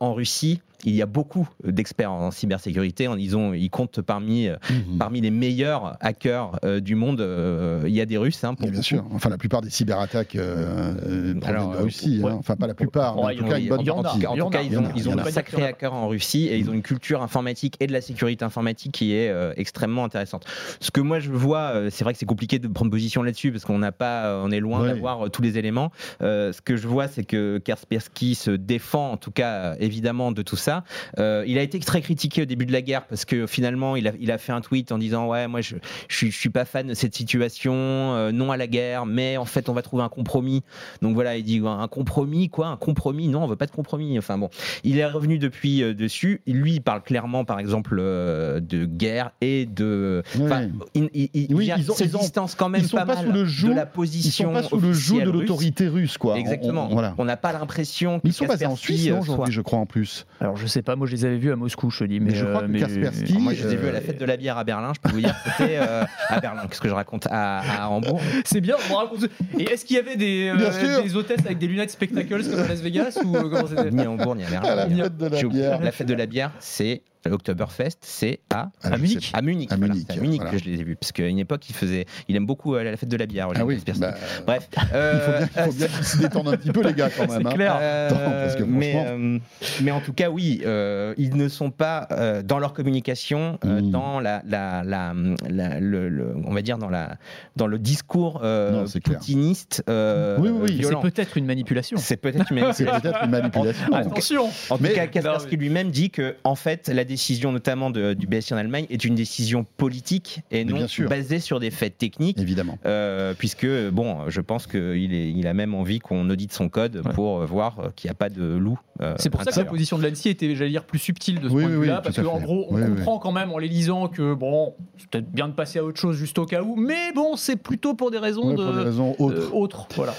en Russie, il y a beaucoup d'experts en cybersécurité. Ils, ont, ils comptent parmi, euh, Mhm. parmi les meilleurs hackers euh, du monde. euh, il y a des Russes. Hein, pour bien beaucoup. sûr. Enfin, la plupart des cyberattaques euh, euh, proviennent Alors, de Russie. ouais. hein. Enfin, pas la plupart, mais en tout cas une bonne en partie. En tout ils ont, ils ont de sacrés hackers en Russie et ils ont une culture informatique et de la sécurité informatique qui est euh, extrêmement intéressante. Ce que moi je vois, c'est vrai que c'est compliqué de prendre position là-dessus parce qu'on n'a pas, on est loin Ouais. d'avoir tous les éléments. Euh, ce que je vois, c'est que Kaspersky se défend, en tout cas évidemment, de tout ça. Euh, il a été très critiqué au début de la guerre parce que finalement, il a, il a fait un tweet en disant ouais, moi je, je, suis, je suis pas fan de cette situation, euh, non à la guerre, mais en fait on va trouver un compromis. Donc voilà, il dit un compromis, quoi, un compromis? Non, on veut pas de compromis. Enfin bon, il est revenu depuis euh, dessus. Lui, il parle clairement, par exemple, euh, de guerre et de. Enfin, Ouais. il, il, il, Oui, ils ont- se ils ont- distance quand même ils sont pas, pas mal sous le joug- de la Ils position. sont pas sous le joug de l'autorité russe, quoi. Exactement. on- voilà. On n'a pas l'impression que Mais ils sont basés en Suisse, non, aujourd'hui, je crois, en plus. Alors je sais pas, moi je les avais vus à Moscou, je te dis. Mais, Mais je crois euh, que mais- Kaspersky- Alors, moi, je les ai vus à Euh, la fête de la bière à Berlin. Je peux vous dire, c'était euh, à Berlin. Qu'est-ce que je raconte à, à Hambourg C'est bien, on me raconte. Et est-ce qu'il y avait des, euh, hôtesses avec des lunettes spectacles comme à Las Vegas ou euh, comment c'était Ni à Hambourg, ni à Berlin. À la fête de la bière. La fête de la bière, c'est l'Oktoberfest, c'est à À Munich à Munich. À. Munich, C'est à Munich voilà. que je les ai vus. Parce qu'à une époque, il faisait, il aime beaucoup la fête de la bière. Ah oui, Kaspersky. bah, Bref. il faut euh, bien, il faut bien qu'ils se détendent un petit peu, les gars, quand même. C'est hein. clair. Euh, Attends, parce que mais, franchement- euh, mais en tout cas, oui, euh, ils ne sont pas euh, dans leur communication, euh, Mm. dans la, la, la, la- le, le- on va dire dans la, dans le discours euh, Non, c'est poutiniste euh, Oui, oui, oui. C'est peut-être une manipulation. C'est peut-être une C'est manipulation. peut-être une manipulation. Attention En tout Mais- cas, Kaspersky lui-même dit que, en fait, la décision, notamment de- du BSI en Allemagne, est une décision politique et non basée sur des faits techniques. Évidemment. Euh, puisque, bon, je pense qu'il il a même envie qu'on audite son code Ouais. pour euh, voir euh, qu'il n'y a pas de loup. euh, C'est pour ça que la position de l'ANSI était, j'allais dire, plus subtile de ce Oui, point de oui, vue-là, oui, parce qu'en gros, on Oui, oui. comprend quand même en les lisant que, bon, c'est peut-être bien de passer à autre chose juste au cas où, mais bon, c'est plutôt pour des raisons Ouais, de. pour des raisons autres. euh, autres, voilà.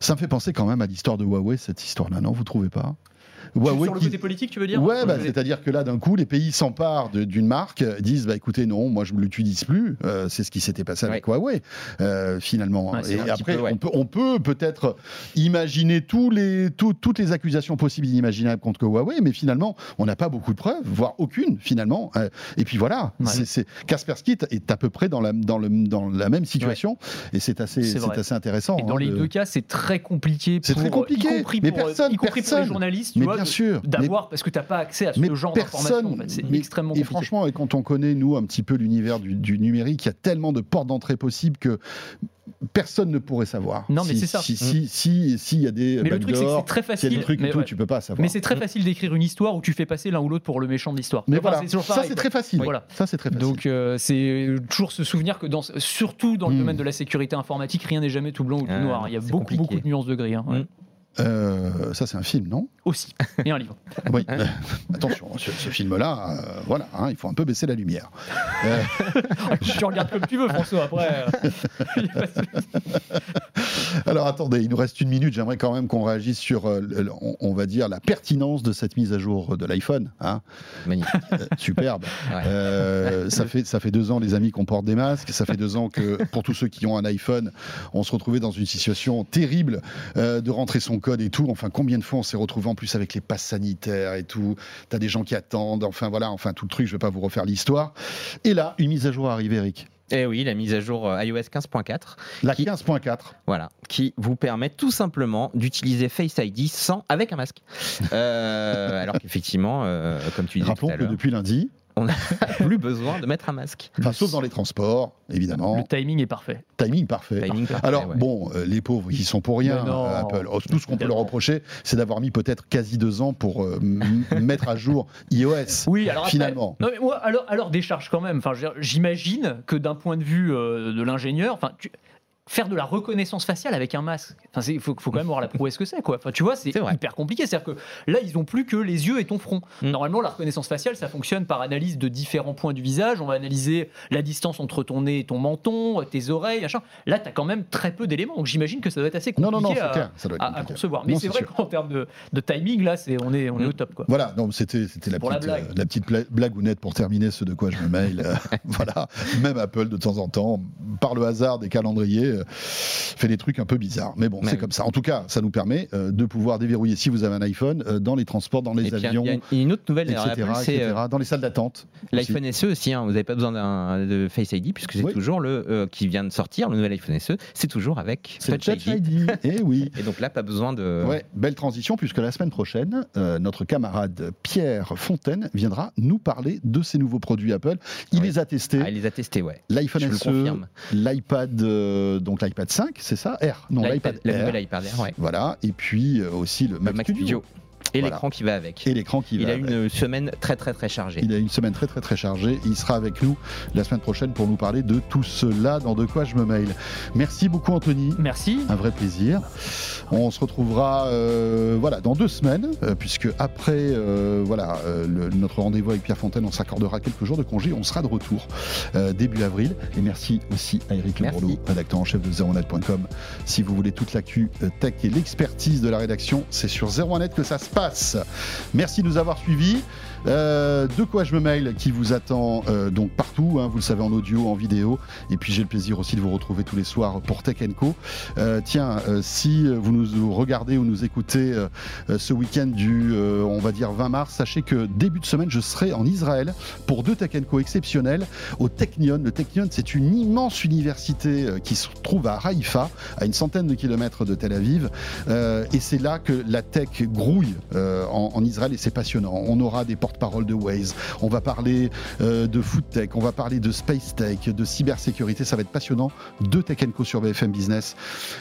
Ça me fait penser quand même à l'histoire de Huawei, cette histoire-là, non? Vous trouvez pas? Huawei Sur le qui- côté politique, tu veux dire Ouais, bah, c'est-à-dire que là, d'un coup, les pays s'emparent d'une marque, euh, disent bah écoutez, non, moi je ne l'utilise plus. Euh, c'est ce qui s'était passé avec Huawei, euh, finalement. Ouais, et après, peu, ouais. on peut, on peut peut-être imaginer tous les, tout- toutes les accusations possibles et inimaginables contre Huawei, mais finalement, on n'a pas beaucoup de preuves, voire aucune, finalement. Euh, et puis voilà, c'est- Kaspersky est à peu près dans la, dans le, dans la même situation, et c'est assez, C'est assez intéressant. Et dans hein, les de- deux cas, c'est très compliqué. C'est pour- très compliqué, y compris mais pour, personne, y compris pour personne. les journalistes, tu mais vois, bien sûr, d'avoir, parce que t'as pas accès à ce mais genre personne, d'informations. en fait. C'est mais- extrêmement Et compliqué. franchement, et quand on connaît, nous, un petit peu l'univers du, du numérique, il y a tellement de portes d'entrée possibles que personne ne pourrait savoir. Non, mais Si- c'est ça. Si, si, si, y a des mais le truc, c'est que c'est très s'il y a facile. des trucs et mais tout, ouais. tu peux pas savoir. Mais c'est très facile d'écrire une histoire où tu fais passer l'un ou l'autre pour le méchant de l'histoire. Mais Enfin, voilà, c'est toujours ça c'est très facile. Voilà. Ça c'est très facile. Donc euh, c'est toujours se souvenir que dans, surtout dans le Mm. domaine de la sécurité informatique, rien n'est jamais tout blanc ou tout Ah, noir. Il y a beaucoup compliqué. beaucoup de nuances de gris. hein, ouais. Mm. Euh, ça c'est un film, non? Aussi. Et un livre. Oui. Hein Euh, attention, ce, ce film-là, euh, voilà, hein, il faut un peu baisser la lumière. Euh, tu regardes comme tu veux, François. Après. alors attendez, il nous reste une minute. J'aimerais quand même qu'on réagisse sur, euh, on, on va dire, la pertinence de cette mise à jour de l'iPhone. hein. Magnifique. Euh, superbe. Ouais. Euh, ça, fait, ça fait deux ans, les amis, qu'on porte des masques. Ça fait deux ans que, pour tous ceux qui ont un iPhone, on se retrouvait dans une situation terrible euh, de rentrer son code et tout. Enfin, combien de fois on s'est retrouvé en plus avec les passes sanitaires et tout. T'as des gens qui attendent. Enfin, voilà, enfin, tout le truc. Je vais pas vous refaire l'histoire. Et là, une mise à jour arrive, Eric. Et oui, la mise à jour euh, iOS 15.4, La Qui- 15.4. voilà, qui vous permet tout simplement d'utiliser Face ID sans avec un masque. Euh, alors qu'effectivement, euh, comme tu disais tout Rappelons à que depuis lundi, on n'a plus besoin de mettre un masque. enfin, sauf dans les transports, évidemment. Le timing est parfait. Timing parfait. Timing parfait, Alors ouais. bon, euh, les pauvres, ils sont pour rien. Non. euh, Apple. Oh, Tout ce qu'on peut leur reprocher, c'est d'avoir mis peut-être quasi deux ans pour euh, mettre à jour iOS. Oui, alors après- Finalement. Non mais moi, alors, alors décharge quand même. Enfin, j'imagine que d'un point de vue euh, de l'ingénieur, enfin, tu- faire de la reconnaissance faciale avec un masque, enfin, il faut, faut quand même voir la prouesse que c'est, quoi. Enfin, tu vois, c'est hyper compliqué. C'est-à-dire que là, ils ont plus que les yeux et ton front. Mm. Normalement, la reconnaissance faciale, ça fonctionne par analyse de différents points du visage. On va analyser la distance entre ton nez et ton menton, tes oreilles, machin. Là, tu as quand même très peu d'éléments. Donc, j'imagine que ça doit être assez compliqué non, non, c'est à, clair. Ça doit être à- à compliqué. concevoir. Mais c'est vrai qu'en termes de, de timing, là, c'est on est, on est Mm. au top, quoi. Voilà, donc c'était la la petite blague. euh, la petite blagounette pour terminer ce de quoi je me mail. Euh, voilà, même Apple de temps en temps, par le hasard des calendriers, euh, fait des trucs un peu bizarres. Mais bon, c'est comme ça. En tout cas, ça nous permet euh, de pouvoir déverrouiller, si vous avez un iPhone, euh, dans les transports, dans les Et il y avions, il y a une- autre nouvelle etc., Apple, c'est etc., dans les salles d'attente. l'iPhone SE aussi. hein, vous n'avez pas besoin de Face ID puisque c'est Oui. toujours le qui vient de sortir, le nouvel iPhone SE. C'est toujours avec Touch ID. ID. Eh oui. Et donc là, pas besoin de. Ouais, belle transition puisque la semaine prochaine, notre camarade Pierre Fontaine viendra nous parler de ces nouveaux produits Apple. Il Oui. les a testés. Ah, il les a testés, ouais. L'iPhone SE, confirme. l'iPad, euh, donc l'iPad 5, c'est ça R Non, l'iPad la Air. nouvelle iPad Air, ouais. Voilà, et puis euh, aussi le Le Mac, Mac Studio. Studio. Et Voilà. l'écran qui va avec. Et l'écran qui il va a avec. une semaine très très très chargée. Il a une semaine très très très chargée. Il sera avec nous la semaine prochaine pour nous parler de tout cela dans De quoi je me mail. Merci beaucoup Anthony. Merci. Un vrai plaisir. On se retrouvera euh, voilà, dans deux semaines, euh, puisque après euh, voilà, euh, le- notre rendez-vous avec Pierre Fontaine, on s'accordera quelques jours de congé. On sera de retour euh, début avril. Et merci aussi à Eric. Lebourdeau, rédacteur en chef de 01net.com. Si vous voulez toute l'actu tech et l'expertise de la rédaction, c'est sur 01net que ça se passe. Merci de nous avoir suivis. Euh, de quoi je me mail qui vous attend euh, donc partout, hein, vous le savez en audio, en vidéo. Et puis j'ai le plaisir aussi de vous retrouver tous les soirs pour Tech. Euh, tiens, si vous nous regardez ou nous écoutez ce week-end du, on va dire 20 mars, sachez que début de semaine, je serai en Israël pour deux Tech Co exceptionnels au Technion. Le Technion, c'est une immense université qui se trouve à Haïfa, à une centaine de kilomètres de Tel Aviv. Et c'est là que la tech grouille en, en Israël et c'est passionnant. On aura des porte-paroles de Waze, on va parler euh, de food tech, on va parler de space tech, de cybersécurité. Ça va être passionnant. Deux Tech Co sur BFM Business.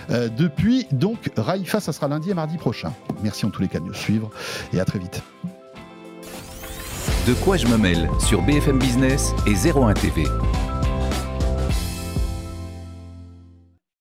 Euh, depuis donc Haïfa, ça sera lundi et mardi prochain. Merci en tous les cas de nous suivre et à très vite. De quoi je me mêle sur BFM Business et 01 TV.